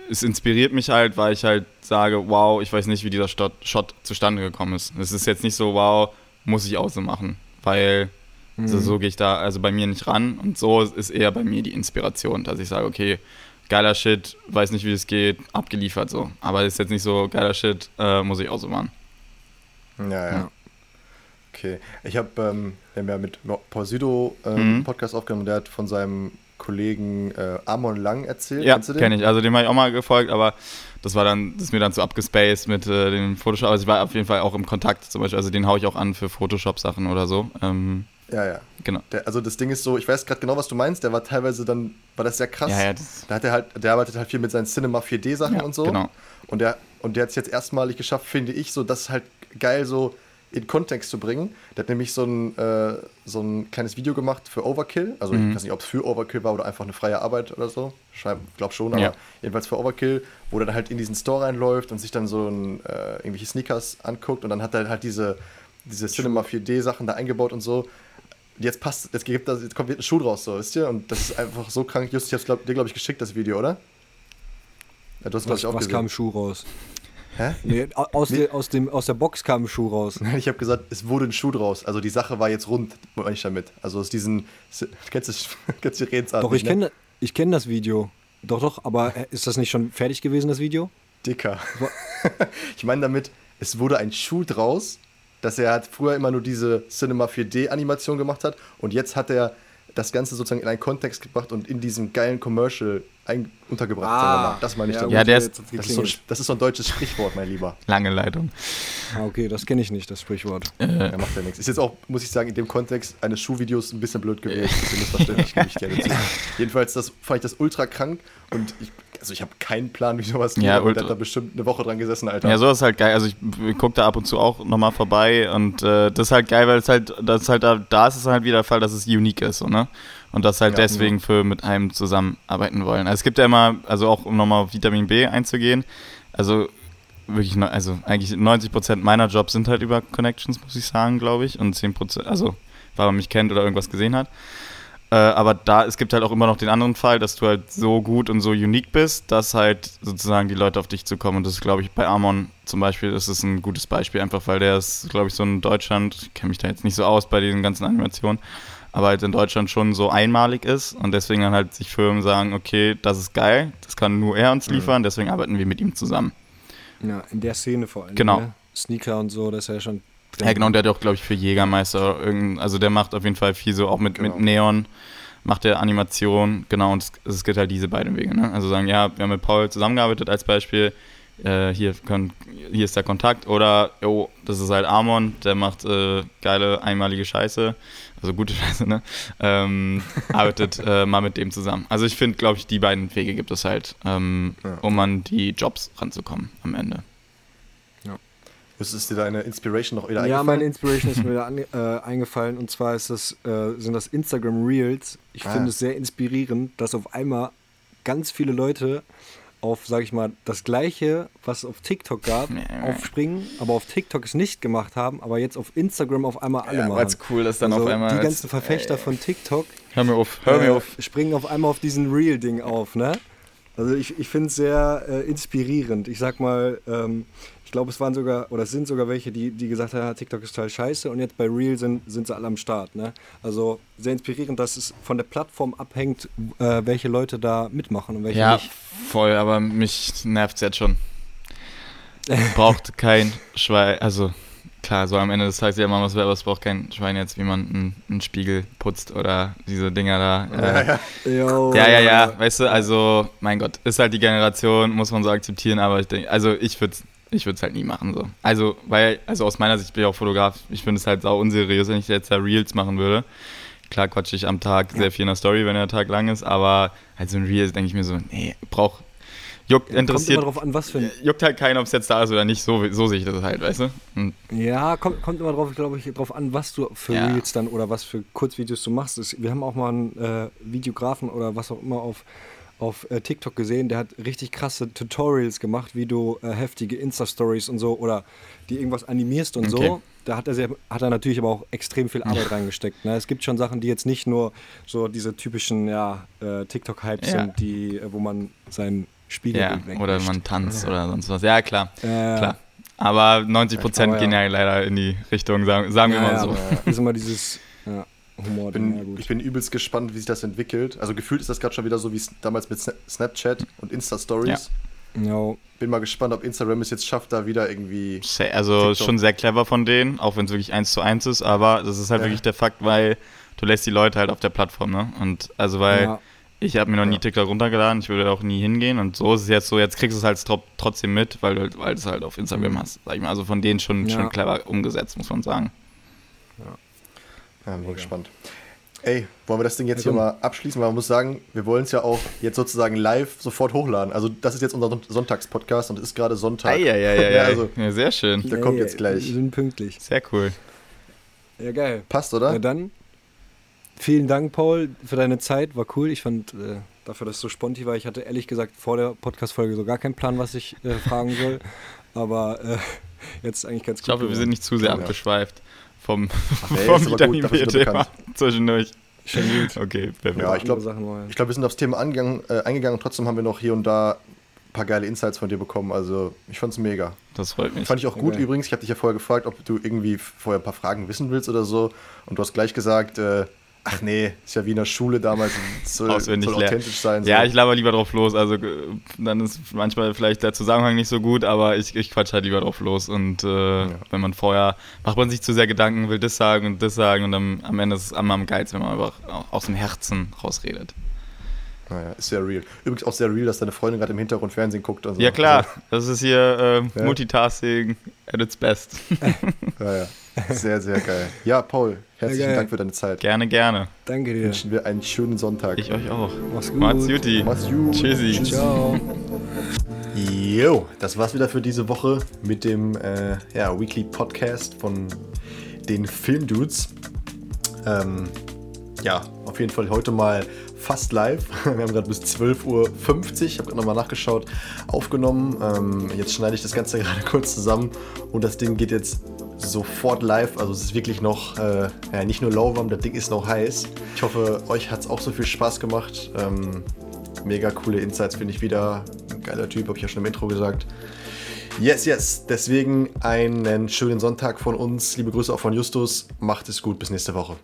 es inspiriert mich halt, weil ich halt sage, wow, ich weiß nicht, wie dieser Shot, Shot zustande gekommen ist. Es ist jetzt nicht so, wow, muss ich auch so machen, weil mhm. so, so gehe ich da also bei mir nicht ran und so ist eher bei mir die Inspiration, dass ich sage, okay, geiler Shit, weiß nicht, wie es geht, abgeliefert so. Aber ist jetzt nicht so geiler Shit, äh, muss ich auch so machen. Ja, ja. ja. Okay. Ich habe, ähm, wir haben ja mit Paul Südo ähm, mhm. Podcast aufgenommen, der hat von seinem Kollegen äh, Amon Lang erzählt. Ja, kenne ich. Also dem habe ich auch mal gefolgt, aber das war dann, das ist mir dann zu abgespaced mit äh, dem Photoshop. Also ich war auf jeden Fall auch im Kontakt zum Beispiel. Also den haue ich auch an für Photoshop-Sachen oder so. Ähm, ja, ja. Genau. Der, also das Ding ist so, ich weiß gerade genau, was du meinst, der war teilweise dann, war das sehr krass. Ja, ja, das da hat er halt, der arbeitet halt viel mit seinen Cinema 4D Sachen ja, und so. Genau. Und der, und der hat es jetzt erstmalig geschafft, finde ich, so das halt geil so in Kontext zu bringen. Der hat nämlich so ein, äh, so ein kleines Video gemacht für Overkill. Also mhm. ich weiß nicht, ob es für Overkill war oder einfach eine freie Arbeit oder so. Ich glaube schon, aber ja. jedenfalls für Overkill, wo er dann halt in diesen Store reinläuft und sich dann so ein, äh, irgendwelche Sneakers anguckt und dann hat er halt diese, diese Cinema 4D Sachen da eingebaut und so jetzt passt, jetzt, gibt das, jetzt kommt ein Schuh draus, so, wisst ihr? Und das ist einfach so krank. Just, ich hab's glaub, dir, glaube ich, geschickt, das Video, oder? Ja, du hast, was, ich, auch was kam Schuh raus? Hä? Nee, aus, nee. Der, aus, dem, aus der Box kam ein Schuh raus. Ich habe gesagt, es wurde ein Schuh draus. Also die Sache war jetzt rund, meine ich damit. Also aus diesen, kennst du, kennst du die Redensart? Doch, ich ne? kenne ich kenn das Video. Doch, doch, aber ist das nicht schon fertig gewesen, das Video? Dicker. ich meine damit, es wurde ein Schuh draus dass er halt früher immer nur diese Cinema 4D-Animation gemacht hat und jetzt hat er das Ganze sozusagen in einen Kontext gebracht und in diesem geilen Commercial ein, untergebracht. Ah, das meine ich ja, Ja, der ist, das, ist so, das ist so ein deutsches Sprichwort, mein Lieber. Lange Leitung. Ah, okay, das kenne ich nicht, das Sprichwort. Äh. Ja, macht ja nichts. Ist jetzt auch, muss ich sagen, in dem Kontext eines Schuhvideos ein bisschen blöd gewesen. Ein bisschen missverständlich, gebe ich gerne zu. Jedenfalls das, fand ich das ultra krank und ich also ich habe keinen Plan, wie sowas geht. Ja, hat da bestimmt eine Woche dran gesessen, Alter. Ja, sowas ist halt geil. Also ich, ich gucke da ab und zu auch nochmal vorbei und äh, das ist halt geil, weil es halt, das ist halt da, da ist es halt wieder der Fall, dass es unique ist, so, ne? Und das halt ja, deswegen ja. für mit einem zusammenarbeiten wollen. Also es gibt ja immer, also auch um nochmal auf Vitamin B einzugehen, also wirklich, also eigentlich 90% meiner Jobs sind halt über Connections, muss ich sagen, glaube ich. Und 10%, also weil man mich kennt oder irgendwas gesehen hat. Äh, aber da, es gibt halt auch immer noch den anderen Fall, dass du halt so gut und so unique bist, dass halt sozusagen die Leute auf dich zukommen. Und das ist, glaube ich, bei Amon zum Beispiel, das ist ein gutes Beispiel, einfach weil der ist, glaube ich, so in Deutschland, ich kenne mich da jetzt nicht so aus bei diesen ganzen Animationen, aber halt in Deutschland schon so einmalig ist und deswegen dann halt sich Firmen sagen, okay, das ist geil, das kann nur er uns mhm. liefern, mhm. deswegen arbeiten wir mit ihm zusammen. Ja, in der Szene vor allem. Genau. Ne? Sneaker und so, das ist ja schon ja, genau, und der hat auch, glaube ich, für Jägermeister, also der macht auf jeden Fall viel so, auch mit, genau. mit Neon, macht der Animation, genau, und es, es gibt halt diese beiden Wege. Ne? Also sagen, ja, wir haben mit Paul zusammengearbeitet als Beispiel, äh, hier, können, hier ist der Kontakt. Oder, jo, das ist halt Amon, der macht äh, geile einmalige Scheiße, also gute Scheiße, ne? Ähm, arbeitet äh, mal mit dem zusammen. Also ich finde, glaube ich, die beiden Wege gibt es halt, ähm, ja. um an die Jobs ranzukommen am Ende. Was ist dir deine Inspiration noch wieder eingefallen? Ja, meine Inspiration ist mir wieder an, äh, eingefallen und zwar ist das, äh, sind das Instagram Reels. Ich ah. finde es sehr inspirierend, dass auf einmal ganz viele Leute auf, sag ich mal, das gleiche, was es auf TikTok gab, aufspringen, aber auf TikTok es nicht gemacht haben, aber jetzt auf Instagram auf einmal alle ja, machen. Weil cool ist dann also auf einmal. Die ganzen Verfechter ey. von TikTok. Hör mir auf, hör mir äh, auf. Springen auf einmal auf diesen Real-Ding auf, ne? Also ich, ich finde es sehr äh, inspirierend. Ich sag mal, ähm, ich glaube, es waren sogar, oder es sind sogar welche, die, die gesagt haben, TikTok ist total scheiße und jetzt bei Real sind, sind sie alle am Start. Ne? Also sehr inspirierend, dass es von der Plattform abhängt, äh, welche Leute da mitmachen und welche ja, nicht. voll, aber mich nervt es jetzt schon. Braucht kein Schwein, also klar, so am Ende des Tages ja immer was, aber es braucht kein Schwein jetzt, wie man einen, einen Spiegel putzt oder diese Dinger da. Äh, ja, ja. ja, ja, ja, weißt du, also, mein Gott, ist halt die Generation, muss man so akzeptieren, aber ich denke, also ich würde es ich würde es halt nie machen so. Also, weil, also aus meiner Sicht bin ich auch Fotograf. Ich finde es halt sau unseriös, wenn ich jetzt da Reels machen würde. Klar quatsche ich am Tag sehr viel in der Story, wenn der Tag lang ist, aber halt so ein Reels denke ich mir so, nee, brauch, juckt, ja, interessiert. Kommt immer drauf an, was für ein Juckt halt keinen, ob es jetzt da ist oder nicht, so, so sehe ich das halt, weißt du? Und ja, kommt, kommt immer drauf, glaube ich, drauf an, was du für ja. Reels dann oder was für Kurzvideos du machst. Wir haben auch mal einen äh, Videografen oder was auch immer auf auf äh, TikTok gesehen, der hat richtig krasse Tutorials gemacht, wie du äh, heftige Insta-Stories und so oder die irgendwas animierst und okay. so. Da hat er, sehr, hat er natürlich aber auch extrem viel Arbeit reingesteckt. Ne? Es gibt schon Sachen, die jetzt nicht nur so diese typischen ja, äh, TikTok-Hypes ja. sind, die, äh, wo man seinen Spiegel ja, Oder man tanzt ja. oder sonst was. Ja, klar. klar. Aber 90 Prozent gehen ja leider in die Richtung, sagen, sagen wir mal so. Ist immer dieses Humor. Bin, ja, ich bin übelst gespannt, wie sich das entwickelt. Also gefühlt ist das gerade schon wieder so wie damals mit Snapchat und Insta-Stories. Ja. No. Bin mal gespannt, ob Instagram es jetzt schafft, da wieder irgendwie. Also TikTok. schon sehr clever von denen, auch wenn es wirklich eins zu eins ist, aber das ist halt ja. wirklich der Fakt, weil du lässt die Leute halt auf der Plattform, ne? Und also weil ja. ich habe mir noch nie TikTok runtergeladen, ich würde auch nie hingehen und so ist es jetzt so, jetzt kriegst du es halt trotzdem mit, weil du weil es halt auf Instagram hast, sag ich mal. Also von denen schon, schon clever umgesetzt, muss man sagen. Ja. Bin gespannt. Ey, wollen wir das Ding jetzt hier mal abschließen? Weil man muss sagen, wir wollen es ja auch jetzt sozusagen live sofort hochladen. Also das ist jetzt unser Sonntagspodcast und es ist gerade Sonntag. Ja, ja, ja, ja, also, ja, sehr schön. Der kommt jetzt gleich. Wir sind pünktlich. Sehr cool. Ja, geil. Passt, oder? Ja, dann vielen Dank, Paul, für deine Zeit. War cool. Ich fand äh, dafür, dass es so spontan war. Ich hatte ehrlich gesagt vor der Podcast-Folge so gar keinen Plan, was ich äh, fragen soll. Aber äh, jetzt eigentlich ganz gut. Ich hoffe, wir sind nicht zu sehr ja. abgeschweift vom, Ach, nee, vom Vitamin-B-Thema zwischendurch. Schon gut. Okay, perfekt. Ja, ich glaube, glaub, wir sind aufs Thema angegangen, äh, eingegangen und trotzdem haben wir noch hier und da ein paar geile Insights von dir bekommen. Also ich fand es mega. Das freut mich. Fand ich auch gut okay. übrigens. Ich habe dich ja vorher gefragt, ob du irgendwie vorher ein paar Fragen wissen willst oder so. Und du hast gleich gesagt, äh, Ach nee, ist ja wie in der Schule damals. Soll, Auswendig soll authentisch sein. So. Ja, ich laber lieber drauf los. Also dann ist manchmal vielleicht der Zusammenhang nicht so gut, aber ich, ich quatsch halt lieber drauf los. Und äh, ja. wenn man vorher, macht man sich zu sehr Gedanken, will das sagen und das sagen und dann am Ende ist es am, am geilsten, wenn man einfach aus dem Herzen rausredet. Naja, ist sehr real. Übrigens auch sehr real, dass deine Freundin gerade im Hintergrund Fernsehen guckt. Und so. Ja klar, das ist hier äh, Multitasking at its best. ja, ja. Sehr, sehr geil. Ja, Paul, herzlichen geil. Dank für deine Zeit. Gerne, gerne. Danke dir. Wünschen wir einen schönen Sonntag. Ich euch auch. Mach's gut. Macht's Juti. Mach's gut. Tschüssi. Ciao. Jo, das war's wieder für diese Woche mit dem äh, ja, Weekly Podcast von den Filmdudes. Ähm, ja, auf jeden Fall heute mal fast live. Wir haben gerade bis 12.50 Uhr, ich habe gerade nochmal nachgeschaut, aufgenommen. Ähm, jetzt schneide ich das Ganze gerade kurz zusammen und das Ding geht jetzt sofort live. Also es ist wirklich noch, äh, ja, nicht nur lauwarm, das Ding ist noch heiß. Ich hoffe, euch hat es auch so viel Spaß gemacht. Ähm, mega coole Insights finde ich wieder. Ein geiler Typ, habe ich ja schon im Intro gesagt. Yes, yes. Deswegen einen schönen Sonntag von uns. Liebe Grüße auch von Justus. Macht es gut. Bis nächste Woche.